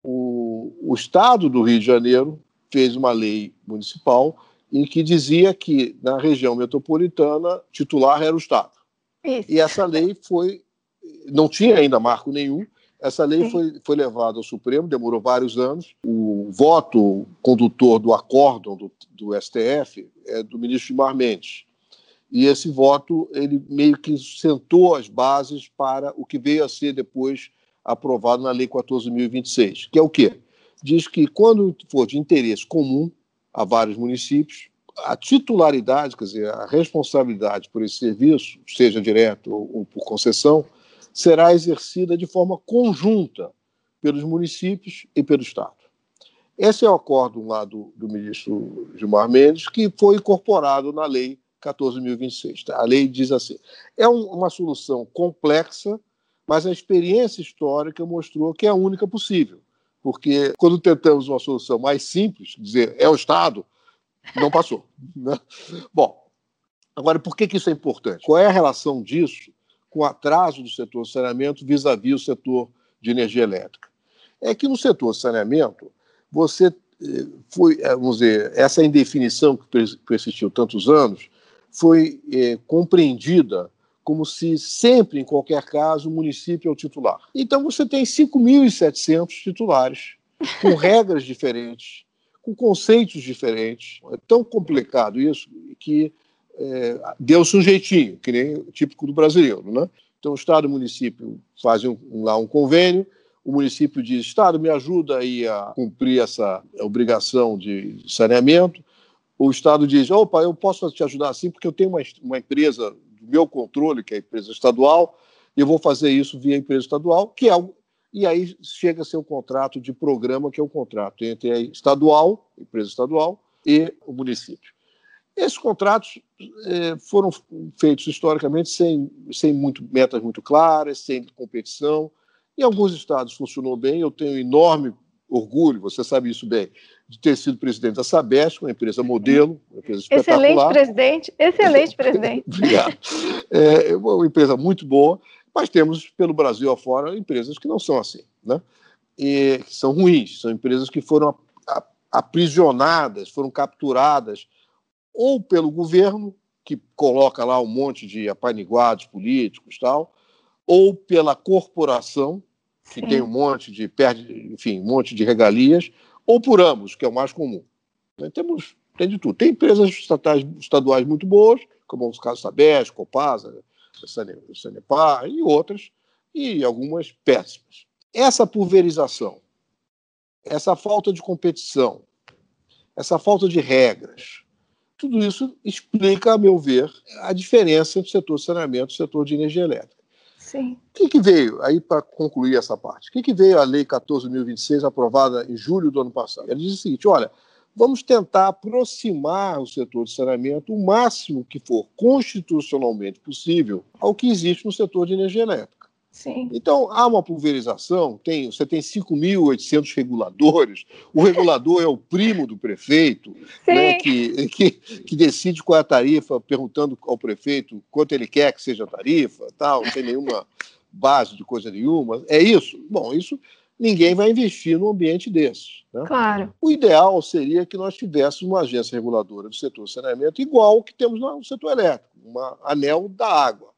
o, o Estado do Rio de Janeiro fez uma lei municipal em que dizia que na região metropolitana titular era o Estado. Isso. E essa lei foi não tinha ainda marco nenhum Essa lei foi, foi levada ao Supremo, demorou vários anos. O voto condutor do acórdão do, do STF é do ministro Gilmar Mendes. E esse voto, ele meio que sentou as bases para o que veio a ser depois aprovado na Lei 14.026, que é o quê? Diz que quando for de interesse comum a vários municípios, a titularidade, quer dizer, a responsabilidade por esse serviço, seja direto ou, por concessão, será exercida de forma conjunta pelos municípios e pelo Estado. Esse é o acordo lá do, do ministro Gilmar Mendes, que foi incorporado na Lei 14.026. Tá? A lei diz assim: é um, uma solução complexa, mas a experiência histórica mostrou que é a única possível. Porque quando tentamos uma solução mais simples, dizer é o Estado, não passou. <laughs> Né? Bom, agora, por que, que isso é importante? Qual é a relação disso com o atraso do setor saneamento vis-à-vis o setor de energia elétrica? É que no setor saneamento, você eh, foi, eh, vamos dizer, essa indefinição que persistiu tantos anos foi é, compreendida como se sempre, em qualquer caso, o município é o titular. Então você tem 5.700 titulares, com <laughs> regras diferentes, com conceitos diferentes. É tão complicado isso que é, deu-se um jeitinho, que nem típico do brasileiro. Né? Então, o Estado e o município fazem um, lá um convênio, o município diz: Estado, me ajuda aí a cumprir essa obrigação de saneamento. O Estado diz: opa, eu posso te ajudar assim, porque eu tenho uma, uma empresa do meu controle, que é a empresa estadual, e eu vou fazer isso via empresa estadual, que é e aí chega a ser o contrato de programa, que é o contrato entre a estadual, empresa estadual, e o município. Esses contratos eh, foram feitos historicamente sem, sem muito, metas muito claras, sem competição. Em alguns estados funcionou bem, eu tenho enorme orgulho, você sabe isso bem, de ter sido presidente da Sabesp, uma empresa modelo, uma empresa espetacular. Excelente presidente, excelente <laughs> presidente. Obrigado. É uma empresa muito boa, mas temos pelo Brasil afora empresas que não são assim, né? E que são ruins, são empresas que foram aprisionadas, foram capturadas ou pelo governo, que coloca lá um monte de apaniguados políticos tal, ou pela corporação, que Sim. tem um monte de perde, enfim, um monte de regalias, ou por ambos, que é o mais comum. Né? Temos tem de tudo. Tem empresas estatais, estaduais muito boas, como os casos Sabesp, Copasa, Sanepar e outras, e algumas péssimas. Essa pulverização, essa falta de competição, essa falta de regras, tudo isso explica, a meu ver, a diferença entre o setor de saneamento e o setor de energia elétrica. Sim. O que, que veio, aí para concluir essa parte, o que, que veio a Lei 14.026, aprovada em julho do ano passado? Ela diz o seguinte: olha, vamos tentar aproximar o setor de saneamento o máximo que for constitucionalmente possível ao que existe no setor de energia elétrica. Sim. Então, há uma pulverização, tem, você tem 5.800 reguladores, o regulador é o primo do prefeito, né, que, que, que, decide qual é a tarifa, perguntando ao prefeito quanto ele quer que seja a tarifa, tal, não tem nenhuma base de coisa nenhuma. É isso? Bom, isso ninguém vai investir num ambiente desse. Né? Claro. O ideal seria que nós tivéssemos uma agência reguladora do setor saneamento igual que temos no setor elétrico, uma anel da água.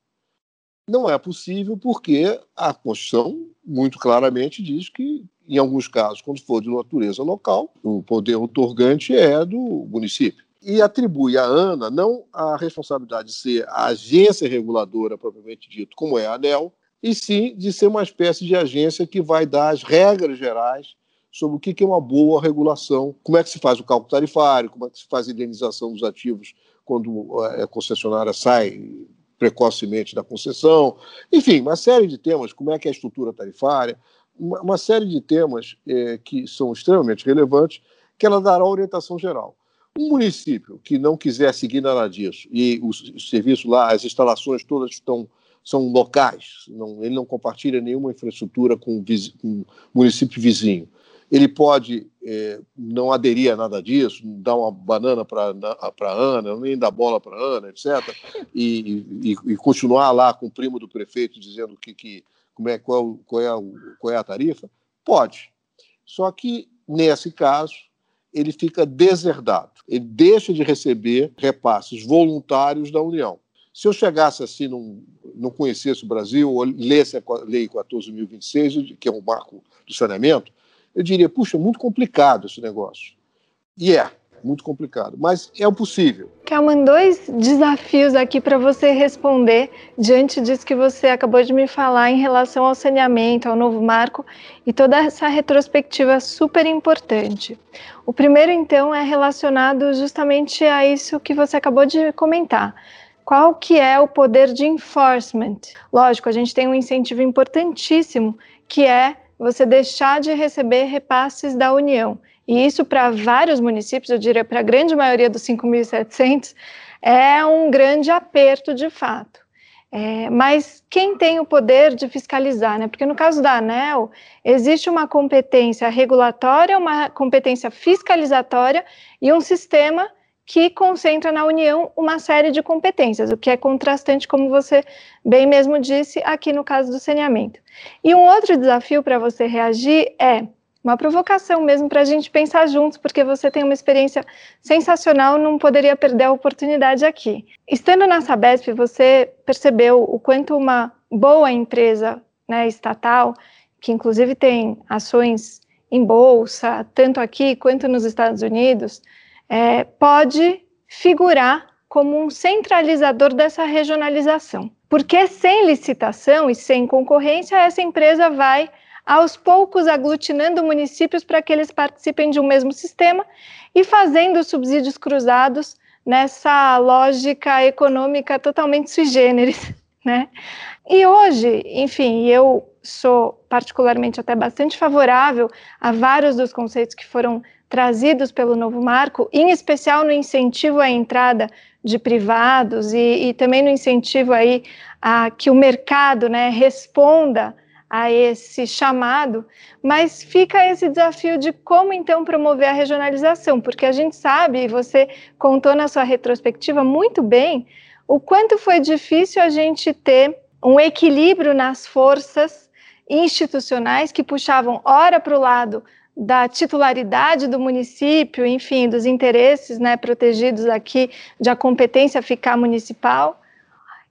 Não é possível porque a Constituição muito claramente diz que, em alguns casos, quando for de natureza local, o poder otorgante é do município. E atribui à ANA não a responsabilidade de ser a agência reguladora propriamente dito, como é a ANEL, e sim de ser uma espécie de agência que vai dar as regras gerais sobre o que é uma boa regulação, como é que se faz o cálculo tarifário, como é que se faz a indenização dos ativos quando a concessionária sai precocemente da concessão, enfim, uma série de temas, como é que é a estrutura tarifária, uma, uma série de temas é, que são extremamente relevantes, que ela dará orientação geral. Um município que não quiser seguir nada disso e o, o serviço lá, as instalações todas estão são locais, não, ele não compartilha nenhuma infraestrutura com, com o município vizinho. Ele pode é, não aderir a nada disso, dar uma banana para a Ana, nem dar bola para Ana, etc., e, e, e, continuar lá com o primo do prefeito dizendo que, que, como é, qual, qual, é a, qual é a tarifa? Pode. Só que, nesse caso, ele fica deserdado. Ele deixa de receber repasses voluntários da União. Se eu chegasse assim, não, não conhecesse o Brasil, ou lesse a Lei 14.026, que é um marco do saneamento, eu diria, puxa, muito complicado esse negócio. E é muito complicado, mas é o possível. Calman, dois desafios aqui para você responder diante disso que você acabou de me falar em relação ao saneamento, ao novo marco e toda essa retrospectiva super importante. O primeiro, então, é relacionado justamente a isso que você acabou de comentar. Qual que é o poder de enforcement? Lógico, a gente tem um incentivo importantíssimo que é você deixar de receber repasses da União. E isso para vários municípios, eu diria para a grande maioria dos 5.700, é um grande aperto de fato. É, mas quem tem o poder de fiscalizar, né? Porque no caso da ANEL, existe uma competência regulatória, uma competência fiscalizatória e um sistema que concentra na União uma série de competências, o que é contrastante, como você bem mesmo disse, aqui no caso do saneamento. E um outro desafio para você reagir é uma provocação mesmo para a gente pensar juntos, porque você tem uma experiência sensacional, não poderia perder a oportunidade aqui. Estando na Sabesp, você percebeu o quanto uma boa empresa né, estatal, que inclusive tem ações em bolsa, tanto aqui quanto nos Estados Unidos, é, pode figurar como um centralizador dessa regionalização. Porque sem licitação e sem concorrência, essa empresa vai aos poucos aglutinando municípios para que eles participem de um mesmo sistema e fazendo subsídios cruzados nessa lógica econômica totalmente sui generis, <laughs> né? E hoje, enfim, eu sou particularmente até bastante favorável a vários dos conceitos que foram trazidos pelo novo marco, em especial no incentivo à entrada de privados e, e também no incentivo aí a que o mercado, né, responda a esse chamado, mas fica esse desafio de como então promover a regionalização, porque a gente sabe, e você contou na sua retrospectiva muito bem, o quanto foi difícil a gente ter um equilíbrio nas forças institucionais que puxavam ora para o lado da titularidade do município, enfim, dos interesses né, protegidos aqui, de a competência ficar municipal,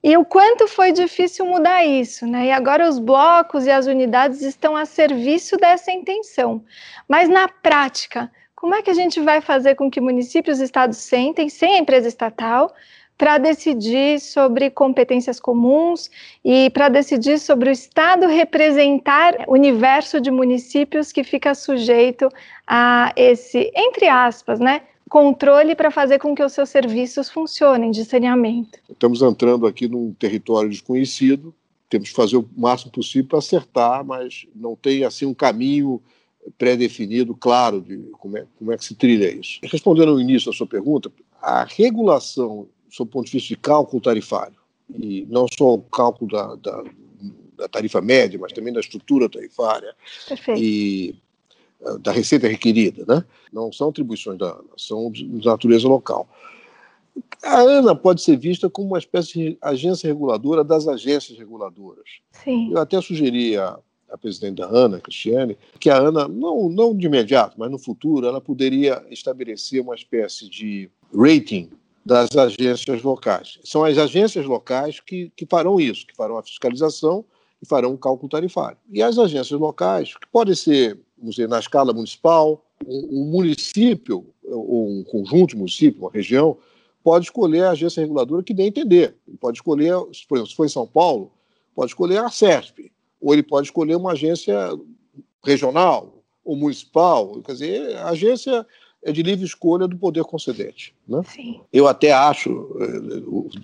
e o quanto foi difícil mudar isso, né? E agora os blocos e as unidades estão a serviço dessa intenção. Mas na prática, como é que a gente vai fazer com que municípios e estados sentem, sem a empresa estatal, para decidir sobre competências comuns e para decidir sobre o Estado representar o universo de municípios que fica sujeito a esse, entre aspas, né, controle para fazer com que os seus serviços funcionem de saneamento. Estamos entrando aqui num território desconhecido, temos que fazer o máximo possível para acertar, mas não tem assim um caminho pré-definido, claro, de como é, como é que se trilha isso. Respondendo ao início da sua pergunta, a regulação, sob o ponto de vista de cálculo tarifário, e não só o cálculo da, da, da tarifa média, mas também da estrutura tarifária, Perfeito. e da receita requerida, né? Não são atribuições da ANA, são de natureza local. A ANA pode ser vista como uma espécie de agência reguladora das agências reguladoras. Sim. Eu até sugeri à, à presidente da ANA, Cristiane, que a ANA, não, não de imediato, mas no futuro, ela poderia estabelecer uma espécie de rating das agências locais. São as agências locais que, que farão isso, que farão a fiscalização e farão um cálculo tarifário. E as agências locais, que podem ser vamos dizer, na escala municipal, um, um município, ou um conjunto de municípios, uma região, pode escolher a agência reguladora que bem entender. Ele pode escolher, por exemplo, se for em São Paulo, pode escolher a CESP, ou ele pode escolher uma agência regional ou municipal. Quer dizer, a agência é de livre escolha do poder concedente. Né? Eu até acho, eh,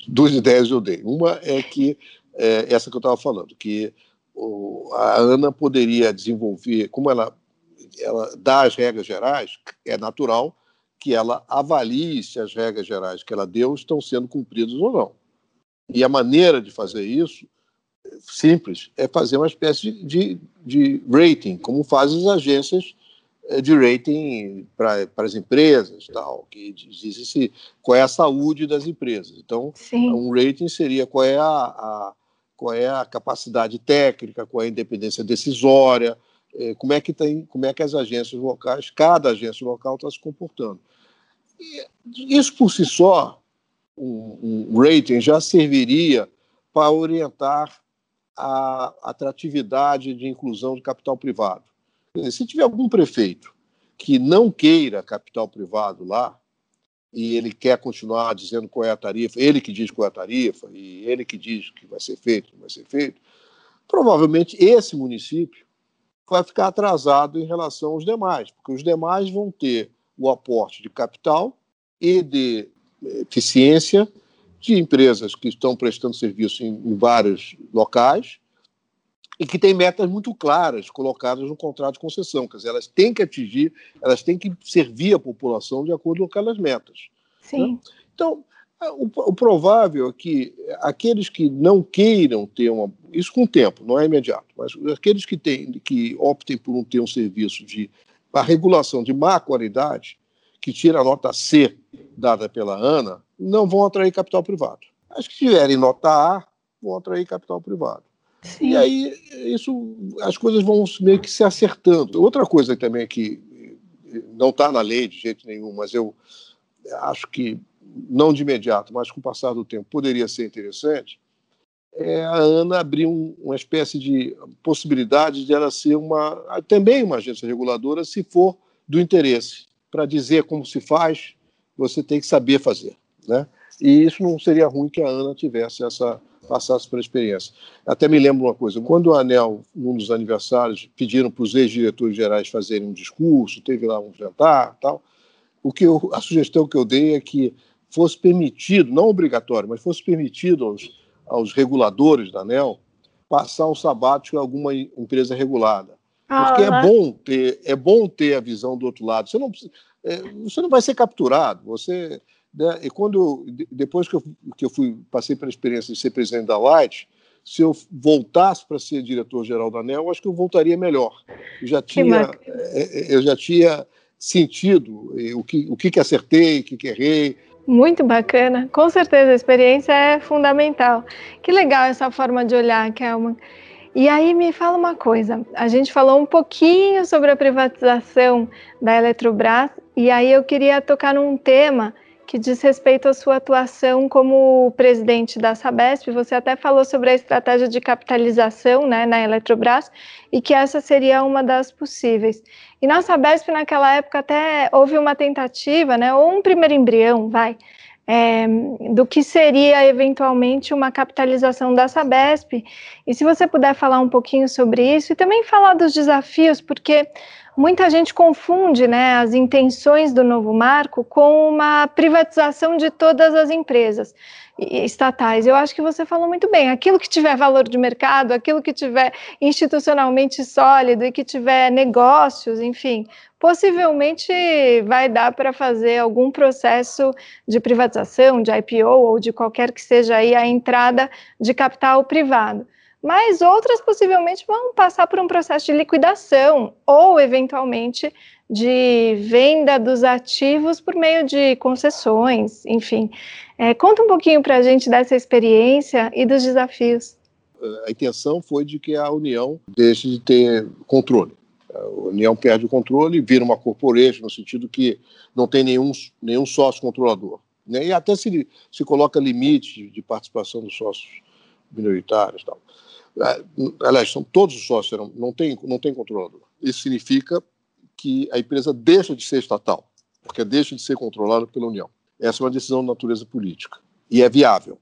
duas ideias eu dei. Uma é que, é, essa que eu estava falando, que a ANA poderia desenvolver, como ela ela dá as regras gerais, é natural que ela avalie se as regras gerais que ela deu estão sendo cumpridas ou não. E a maneira de fazer isso, simples, é fazer uma espécie de, de rating, como fazem as agências de rating para as empresas, tal, que dizem se, qual é a saúde das empresas. Então, Sim. um rating seria qual é a, a, qual é a capacidade técnica, qual é a independência decisória, é, como é que tem, como é que as agências locais, cada agência local está se comportando. E isso por si só um, um rating já serviria para orientar a atratividade de inclusão de capital privado. Se tiver algum prefeito que não queira capital privado lá, e ele quer continuar dizendo qual é a tarifa, ele que diz qual é a tarifa, e ele que diz que vai ser feito, não vai ser feito, provavelmente esse município vai ficar atrasado em relação aos demais, porque os demais vão ter o aporte de capital e de eficiência de empresas que estão prestando serviço em, em vários locais e que têm metas muito claras colocadas no contrato de concessão. Quer dizer, elas têm que atingir, elas têm que servir a população de acordo com aquelas metas. Sim. Né? Então, o, o, provável é que aqueles que não queiram ter uma. Isso com o tempo, não é imediato, mas aqueles que, têm, que optem por não ter um serviço de a regulação de má qualidade, que tira a nota C dada pela ANA, não vão atrair capital privado. As que tiverem nota A vão atrair capital privado. Sim. E aí isso, as coisas vão meio que se acertando. Outra coisa também que não está na lei de jeito nenhum, mas eu acho que não de imediato, mas com o passar do tempo poderia ser interessante, é a ANA abrir um, uma espécie de possibilidade de ela ser uma também uma agência reguladora, se for do interesse. Para dizer como se faz, você tem que saber fazer. Né? E isso não seria ruim que a ANA tivesse essa passasse pela experiência. Até me lembro uma coisa, quando o ANEL, num dos aniversários, pediram para os ex-diretores gerais fazerem um discurso, teve lá um jantar tal, o que eu, a sugestão que eu dei é que fosse permitido, não obrigatório, mas fosse permitido aos, aos reguladores da ANEL passar um sabático em alguma empresa regulada. Porque ah, é bom ter é bom ter a visão do outro lado. Você não é, você não vai ser capturado. Você né? E quando depois que eu, que eu fui passei pela experiência de ser presidente da Light, se eu voltasse para ser diretor-geral da ANEL, acho que eu voltaria melhor. Eu já tinha, é, é, eu já tinha sentido o que, o que, que acertei, o que, que errei. Muito bacana. Com certeza, a experiência é fundamental. Que legal essa forma de olhar, Kelman. E aí me fala uma coisa, a gente falou um pouquinho sobre a privatização da Eletrobras, e aí eu queria tocar num tema que diz respeito à sua atuação como presidente da Sabesp. Você até falou sobre a estratégia de capitalização né, na Eletrobras e que essa seria uma das possíveis. E na Sabesp, naquela época, até houve uma tentativa, né, ou um primeiro embrião, vai, é, do que seria eventualmente uma capitalização da Sabesp. E se você puder falar um pouquinho sobre isso e também falar dos desafios, porque muita gente confunde né, as intenções do novo marco com uma privatização de todas as empresas estatais. Eu acho que você falou muito bem. Aquilo que tiver valor de mercado, aquilo que tiver institucionalmente sólido e que tiver negócios, enfim, possivelmente vai dar para fazer algum processo de privatização, de IPO ou de qualquer que seja aí a entrada de capital privado mas outras possivelmente vão passar por um processo de liquidação ou, eventualmente, de venda dos ativos por meio de concessões, enfim. É, conta um pouquinho para a gente dessa experiência e dos desafios. A intenção foi de que a União deixe de ter controle. A União perde o controle e vira uma corporation, no sentido que não tem nenhum, nenhum sócio controlador. Né? E até se, se coloca limite de participação dos sócios minoritários. Tal. É, aliás, são todos os sócios, não tem, não tem controlador. Isso significa que a empresa deixa de ser estatal, porque deixa de ser controlada pela União. Essa é uma decisão de natureza política e é viável.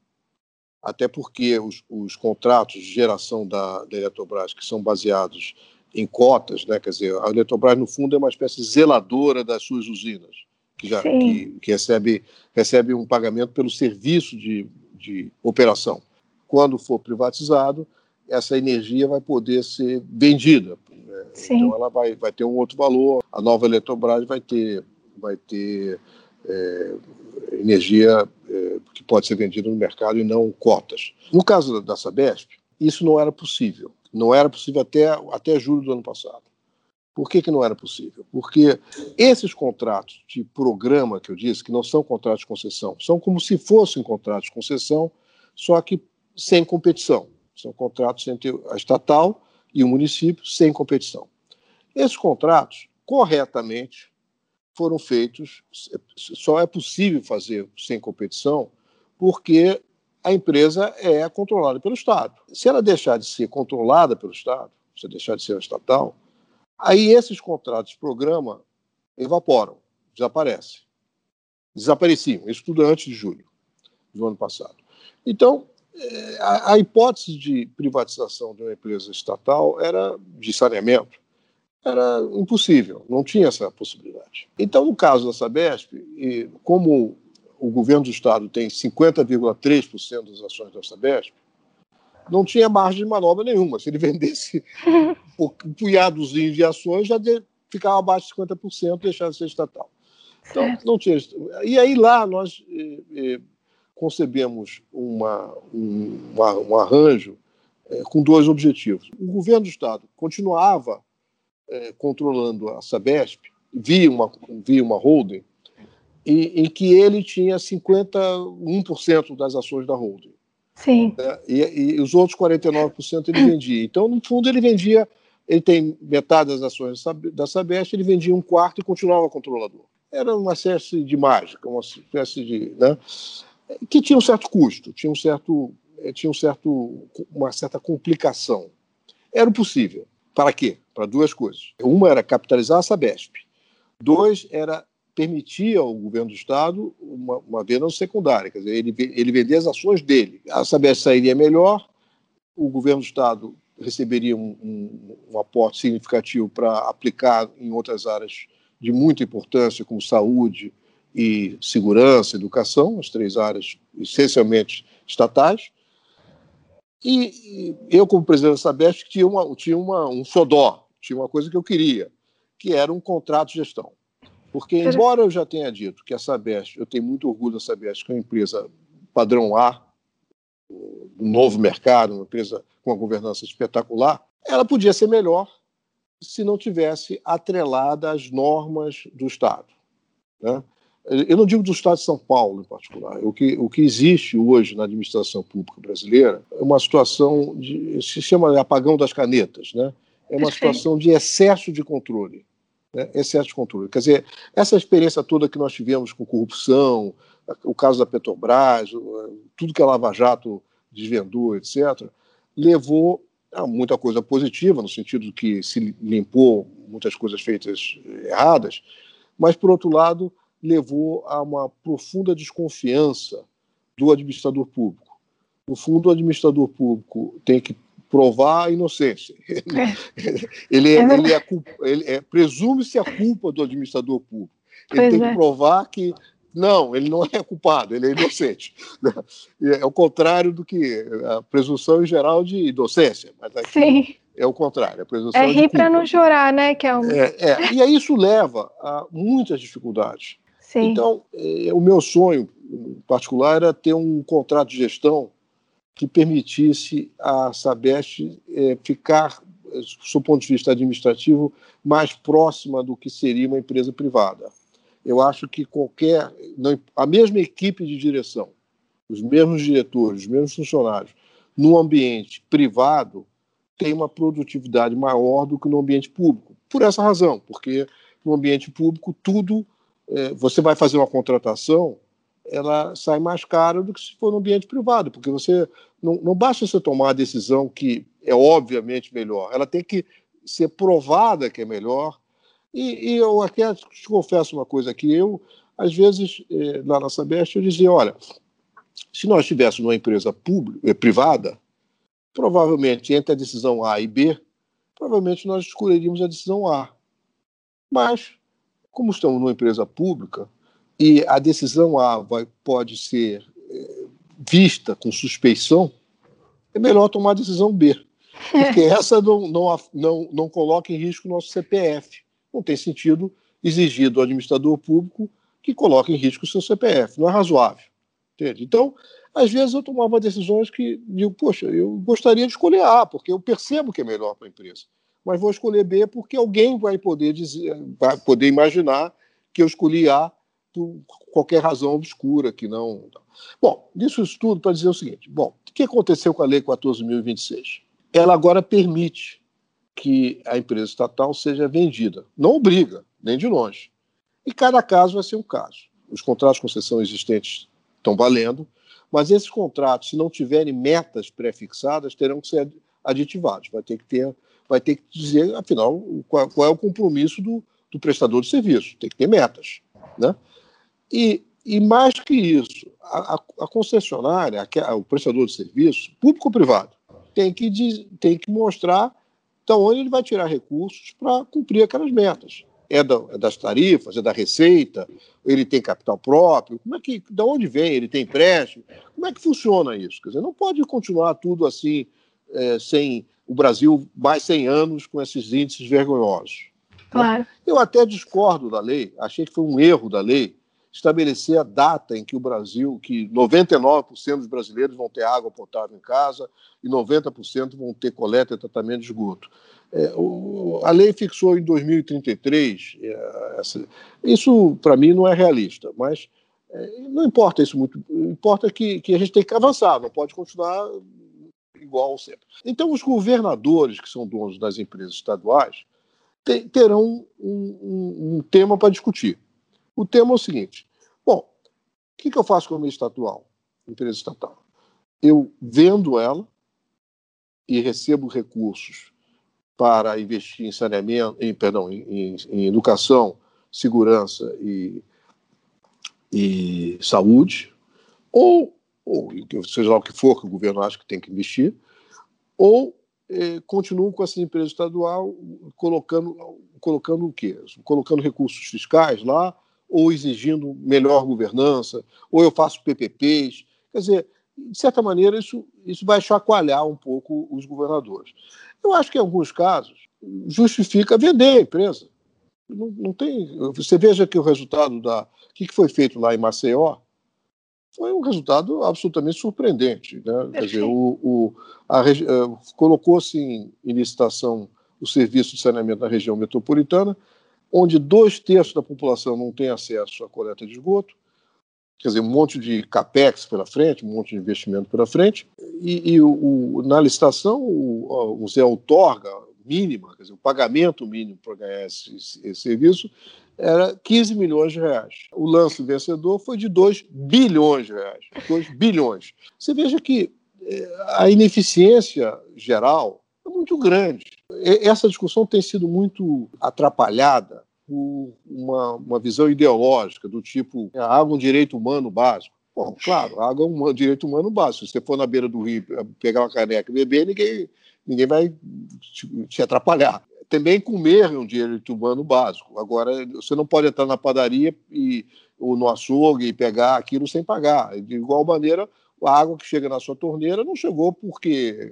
Até porque os, os contratos de geração da, da Eletrobras, que são baseados em cotas, né? quer dizer, a Eletrobras, no fundo, é uma espécie de zeladora das suas usinas, que, já, que, que recebe, recebe um pagamento pelo serviço de, de operação. Quando for privatizado, essa energia vai poder ser vendida. Né? Então ela vai, vai ter um outro valor. A nova Eletrobras vai ter, vai ter é, energia é, que pode ser vendida no mercado e não cotas. No caso da Sabesp, isso não era possível. Não era possível até, até julho do ano passado. Por que, que não era possível? Porque esses contratos de programa que eu disse, que não são contratos de concessão, são como se fossem contratos de concessão, só que sem competição. São contratos entre a estatal e o município sem competição. Esses contratos, corretamente, foram feitos. Só é possível fazer sem competição porque a empresa é controlada pelo Estado. Se ela deixar de ser controlada pelo Estado, se deixar de ser estatal, aí esses contratos programa evaporam, desaparecem. Desapareciam, isso tudo antes de julho do ano passado. Então, a, a hipótese de privatização de uma empresa estatal era de saneamento era impossível, não tinha essa possibilidade. Então, no caso da Sabesp, como o governo do estado tem 50,3% das ações da Sabesp, não tinha margem de manobra nenhuma. Se ele vendesse <laughs> um punhados de ações, já ficava abaixo de 50%, deixava de ser estatal. Então, não tinha. E aí lá nós eh, eh, concebemos uma, um, uma, um arranjo eh, com dois objetivos. O governo do Estado continuava eh, controlando a Sabesp, via uma, via uma holding, e, em que ele tinha 51% das ações da holding. Sim. Né? E, e, os outros 49% ele vendia. Então, no fundo, ele vendia, ele tem metade das ações da Sabesp, ele vendia um quarto e continuava controlador. Era uma espécie de mágica, uma espécie de. Né? Que tinha um certo custo, tinha um certo, eh, tinha um certo, uma certa complicação. Era possível. Para quê? Para duas coisas. Uma era capitalizar a Sabesp. Dois era permitir ao governo do Estado uma, uma venda secundária, quer dizer, ele, ele vender as ações dele. A Sabesp sairia melhor, o governo do Estado receberia um, um, um aporte significativo para aplicar em outras áreas de muita importância, como saúde e segurança, educação, as três áreas essencialmente estatais. E, eu, como presidente da Sabesp, tinha, uma, tinha uma, um xodó, tinha uma coisa que eu queria, que era um contrato de gestão. Porque, embora eu já tenha dito que a Sabesp, eu tenho muito orgulho da Sabesp, que é uma empresa padrão A, um novo mercado, uma empresa com uma governança espetacular, ela podia ser melhor se não tivesse atrelada às normas do Estado. Né? Eu não digo do Estado de São Paulo em particular. O que, o que existe hoje na administração pública brasileira é uma situação de. se chama apagão das canetas, né? É uma situação de excesso de controle. Né? Excesso de controle. Quer dizer, essa experiência toda que nós tivemos com corrupção, o caso da Petrobras, tudo que a Lava Jato desvendou, etc., levou a muita coisa positiva, no sentido de que se limpou muitas coisas feitas erradas, mas, por outro lado, levou a uma profunda desconfiança do administrador público. No fundo, o administrador público tem que provar a inocência. <laughs> Ele, é. ele, é, ele é, presume-se a culpa do administrador público. Ele pois tem é. que provar que não, ele não é culpado, ele é inocente. <laughs> É o contrário do que a presunção em geral de inocência. Mas aqui Sim. é o contrário. A presunção é rir para não chorar, né, Kelmo? É, é, e aí isso leva a muitas dificuldades. Sim. Então, é, o meu sonho, particular, era ter um contrato de gestão que permitisse a Sabesp é, ficar, do ponto de vista administrativo, mais próxima do que seria uma empresa privada. Eu acho que qualquer. Não, a mesma equipe de direção, os mesmos diretores, os mesmos funcionários, num ambiente privado, tem uma produtividade maior do que no ambiente público. Por essa razão, porque no ambiente público tudo é, você vai fazer uma contratação, ela sai mais cara do que se for no ambiente privado, porque você não, não basta você tomar a decisão que é obviamente melhor, ela tem que ser provada que é melhor. E, e eu até te confesso uma coisa que eu, às vezes, eh, lá na Sabesp, eu dizia, olha, se nós estivéssemos numa empresa pública, eh, privada, provavelmente entre a decisão A e B, provavelmente nós escolheríamos a decisão A. Mas como estamos numa empresa pública e a decisão A vai, pode ser é, vista com suspeição, é melhor tomar a decisão B. <laughs> Porque essa não, não, não, não coloca em risco o nosso CPF. Não tem sentido exigir do administrador público que coloque em risco o seu CPF. Não é razoável. Entende? Então, às vezes eu tomava decisões que digo, poxa, eu gostaria de escolher A, porque eu percebo que é melhor para a empresa mas vou escolher B porque alguém vai poder dizer, vai poder imaginar que eu escolhi A por qualquer razão obscura que não. Bom, disso isso tudo para dizer o seguinte: bom, o que aconteceu com a Lei 14.026? Ela agora permite que a empresa estatal seja vendida, não obriga, nem de longe. E cada caso vai ser um caso. Os contratos de concessão existentes estão valendo, Mas esses contratos, se não tiverem metas pré-fixadas, terão que ser aditivados. Vai ter que ter, vai ter que dizer, afinal, qual, qual é o compromisso do, do, prestador de serviço. Tem que ter metas, né? E, e mais que isso, a, a concessionária, a, o prestador de serviço, público ou privado, tem que, tem que mostrar de onde ele vai tirar recursos para cumprir aquelas metas é, da, é, das tarifas, é da receita, ele tem capital próprio, como é que, da onde vem, ele tem empréstimo, como é que funciona isso? Quer dizer, não pode continuar tudo assim, é, sem o Brasil mais 100 anos com esses índices vergonhosos. Claro. Eu até discordo da lei, achei que foi um erro da lei estabelecer a data em que o Brasil, que 99% dos brasileiros vão ter água potável em casa e 90% vão ter coleta e tratamento de esgoto. É, o, a lei fixou em 2033. É, essa, isso, para mim, não é realista, mas é, não importa isso muito. Importa que, que a gente tem que avançar, não pode continuar igual sempre. Então, os governadores, que são donos das empresas estaduais, te, terão um, um, um tema para discutir. O tema é o seguinte: bom, o que, que eu faço com a minha estadual, empresa estatal? Eu vendo ela e recebo recursos para investir em saneamento, em, perdão, em, em educação, segurança e, e saúde, ou, ou seja lá o que for que o governo acha que tem que investir, ou eh, continuam com essa empresa estadual colocando, colocando o quê? Colocando recursos fiscais lá, ou exigindo melhor governança, ou eu faço PPPs. Quer dizer, de certa maneira, isso, isso vai chacoalhar um pouco os governadores. Eu acho que em alguns casos justifica vender a empresa. Não, não tem. Você veja que o resultado da. O que foi feito lá em Maceió foi um resultado absolutamente surpreendente. Né? Quer dizer, o, o, uh, colocou-se em, em licitação o serviço de saneamento na região metropolitana, onde dois terços da população não tem acesso à coleta de esgoto, quer dizer, um monte de capex pela frente, um monte de investimento pela frente, e, e o, o, na licitação o, o Zé outorga mínima, quer dizer, o pagamento mínimo para ganhar esse, esse, serviço era 15 milhões de reais. O lance vencedor foi de 2 bilhões de reais. 2 <laughs> bilhões. Você veja que é, a ineficiência geral é muito grande. Essa discussão tem sido muito atrapalhada por uma, uma visão ideológica do tipo a água é um direito humano básico. Bom, claro, a água é um direito humano básico. Se você for na beira do rio pegar uma caneca e beber, ninguém, ninguém vai te, te atrapalhar. Também comer é um direito humano básico. Agora, você não pode entrar na padaria e, ou no açougue e pegar aquilo sem pagar. De igual maneira, a água que chega na sua torneira não chegou porque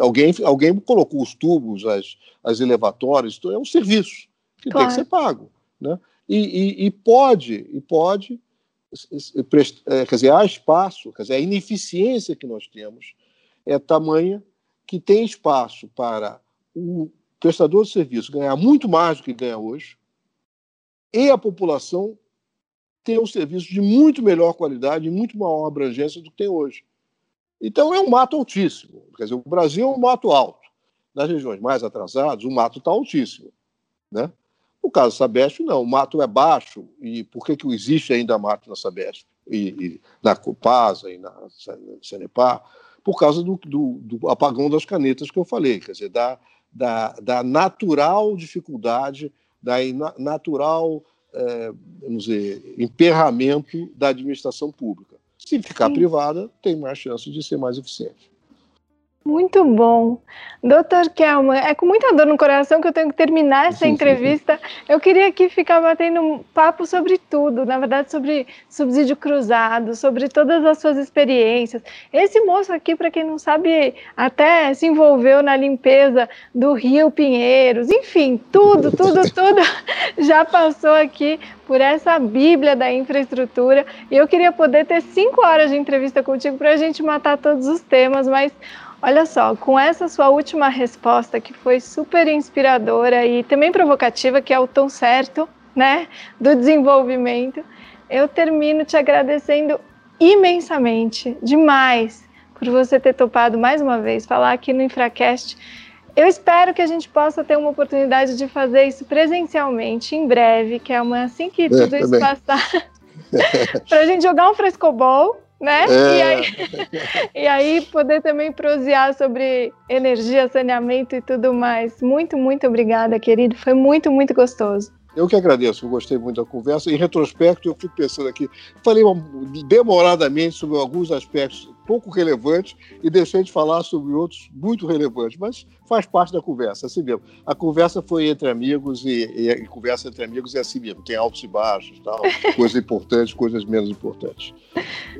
alguém, alguém colocou os tubos, as, as elevatórias, então é um serviço que claro. tem que ser pago. Né? E, e, e pode, e pode é, quer dizer, há espaço, quer dizer, a ineficiência que nós temos é tamanha que tem espaço para o prestador de serviço ganhar muito mais do que ganha hoje e a população ter um serviço de muito melhor qualidade e muito maior abrangência do que tem hoje. Então é um mato altíssimo. Quer dizer, o Brasil é um mato alto. Nas regiões mais atrasadas, o mato está altíssimo. Né? No caso Sabesp, não, o mato é baixo, e por que, que existe ainda mato na Sabesp, e, e na Copasa, e na Sanepar? Por causa do, do, do, apagão das canetas que eu falei, quer dizer, da, da, da natural dificuldade, da natural, é, vamos dizer, emperramento da administração pública. Se ficar Sim. privada, tem mais chance de ser mais eficiente. Muito bom. Doutor Kelman, é com muita dor no coração que eu tenho que terminar essa entrevista. Eu queria aqui ficar batendo um papo sobre tudo, na verdade, sobre subsídio cruzado, sobre todas as suas experiências. Esse moço aqui, para quem não sabe, até se envolveu na limpeza do Rio Pinheiros, enfim, tudo, tudo, <laughs> tudo já passou aqui por essa Bíblia da infraestrutura. E eu queria poder ter cinco horas de entrevista contigo para a gente matar todos os temas, mas Olha só, com essa sua última resposta, que foi super inspiradora e também provocativa, que é o tom certo, né, do desenvolvimento, eu termino te agradecendo imensamente, demais, por você ter topado mais uma vez falar aqui no Infracast. Eu espero que a gente possa ter uma oportunidade de fazer isso presencialmente em breve, que é uma assim que é, tudo isso passar, para a gente jogar um frescobol né? É. E, aí, <laughs> e aí poder também prosear sobre energia, saneamento e tudo mais. Muito, muito obrigada, querido. Foi muito, muito gostoso. Eu que agradeço, eu gostei muito da conversa. Em retrospecto, eu fico pensando aqui, falei demoradamente sobre alguns aspectos pouco relevantes e deixei de falar sobre outros muito relevantes, mas faz parte da conversa, assim mesmo. A conversa foi entre amigos e, e, e conversa entre amigos é assim mesmo, tem altos e baixos, tal, <laughs> coisas importantes, coisas menos importantes.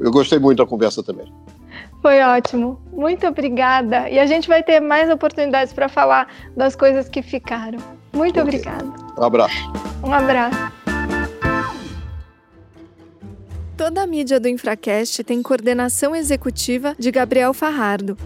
Eu gostei muito da conversa também. Foi ótimo. Muito obrigada. E a gente vai ter mais oportunidades para falar das coisas que ficaram. Muito okay. obrigada. Um abraço. Um abraço. Toda a mídia do Infracast tem coordenação executiva de Gabriel Farrardo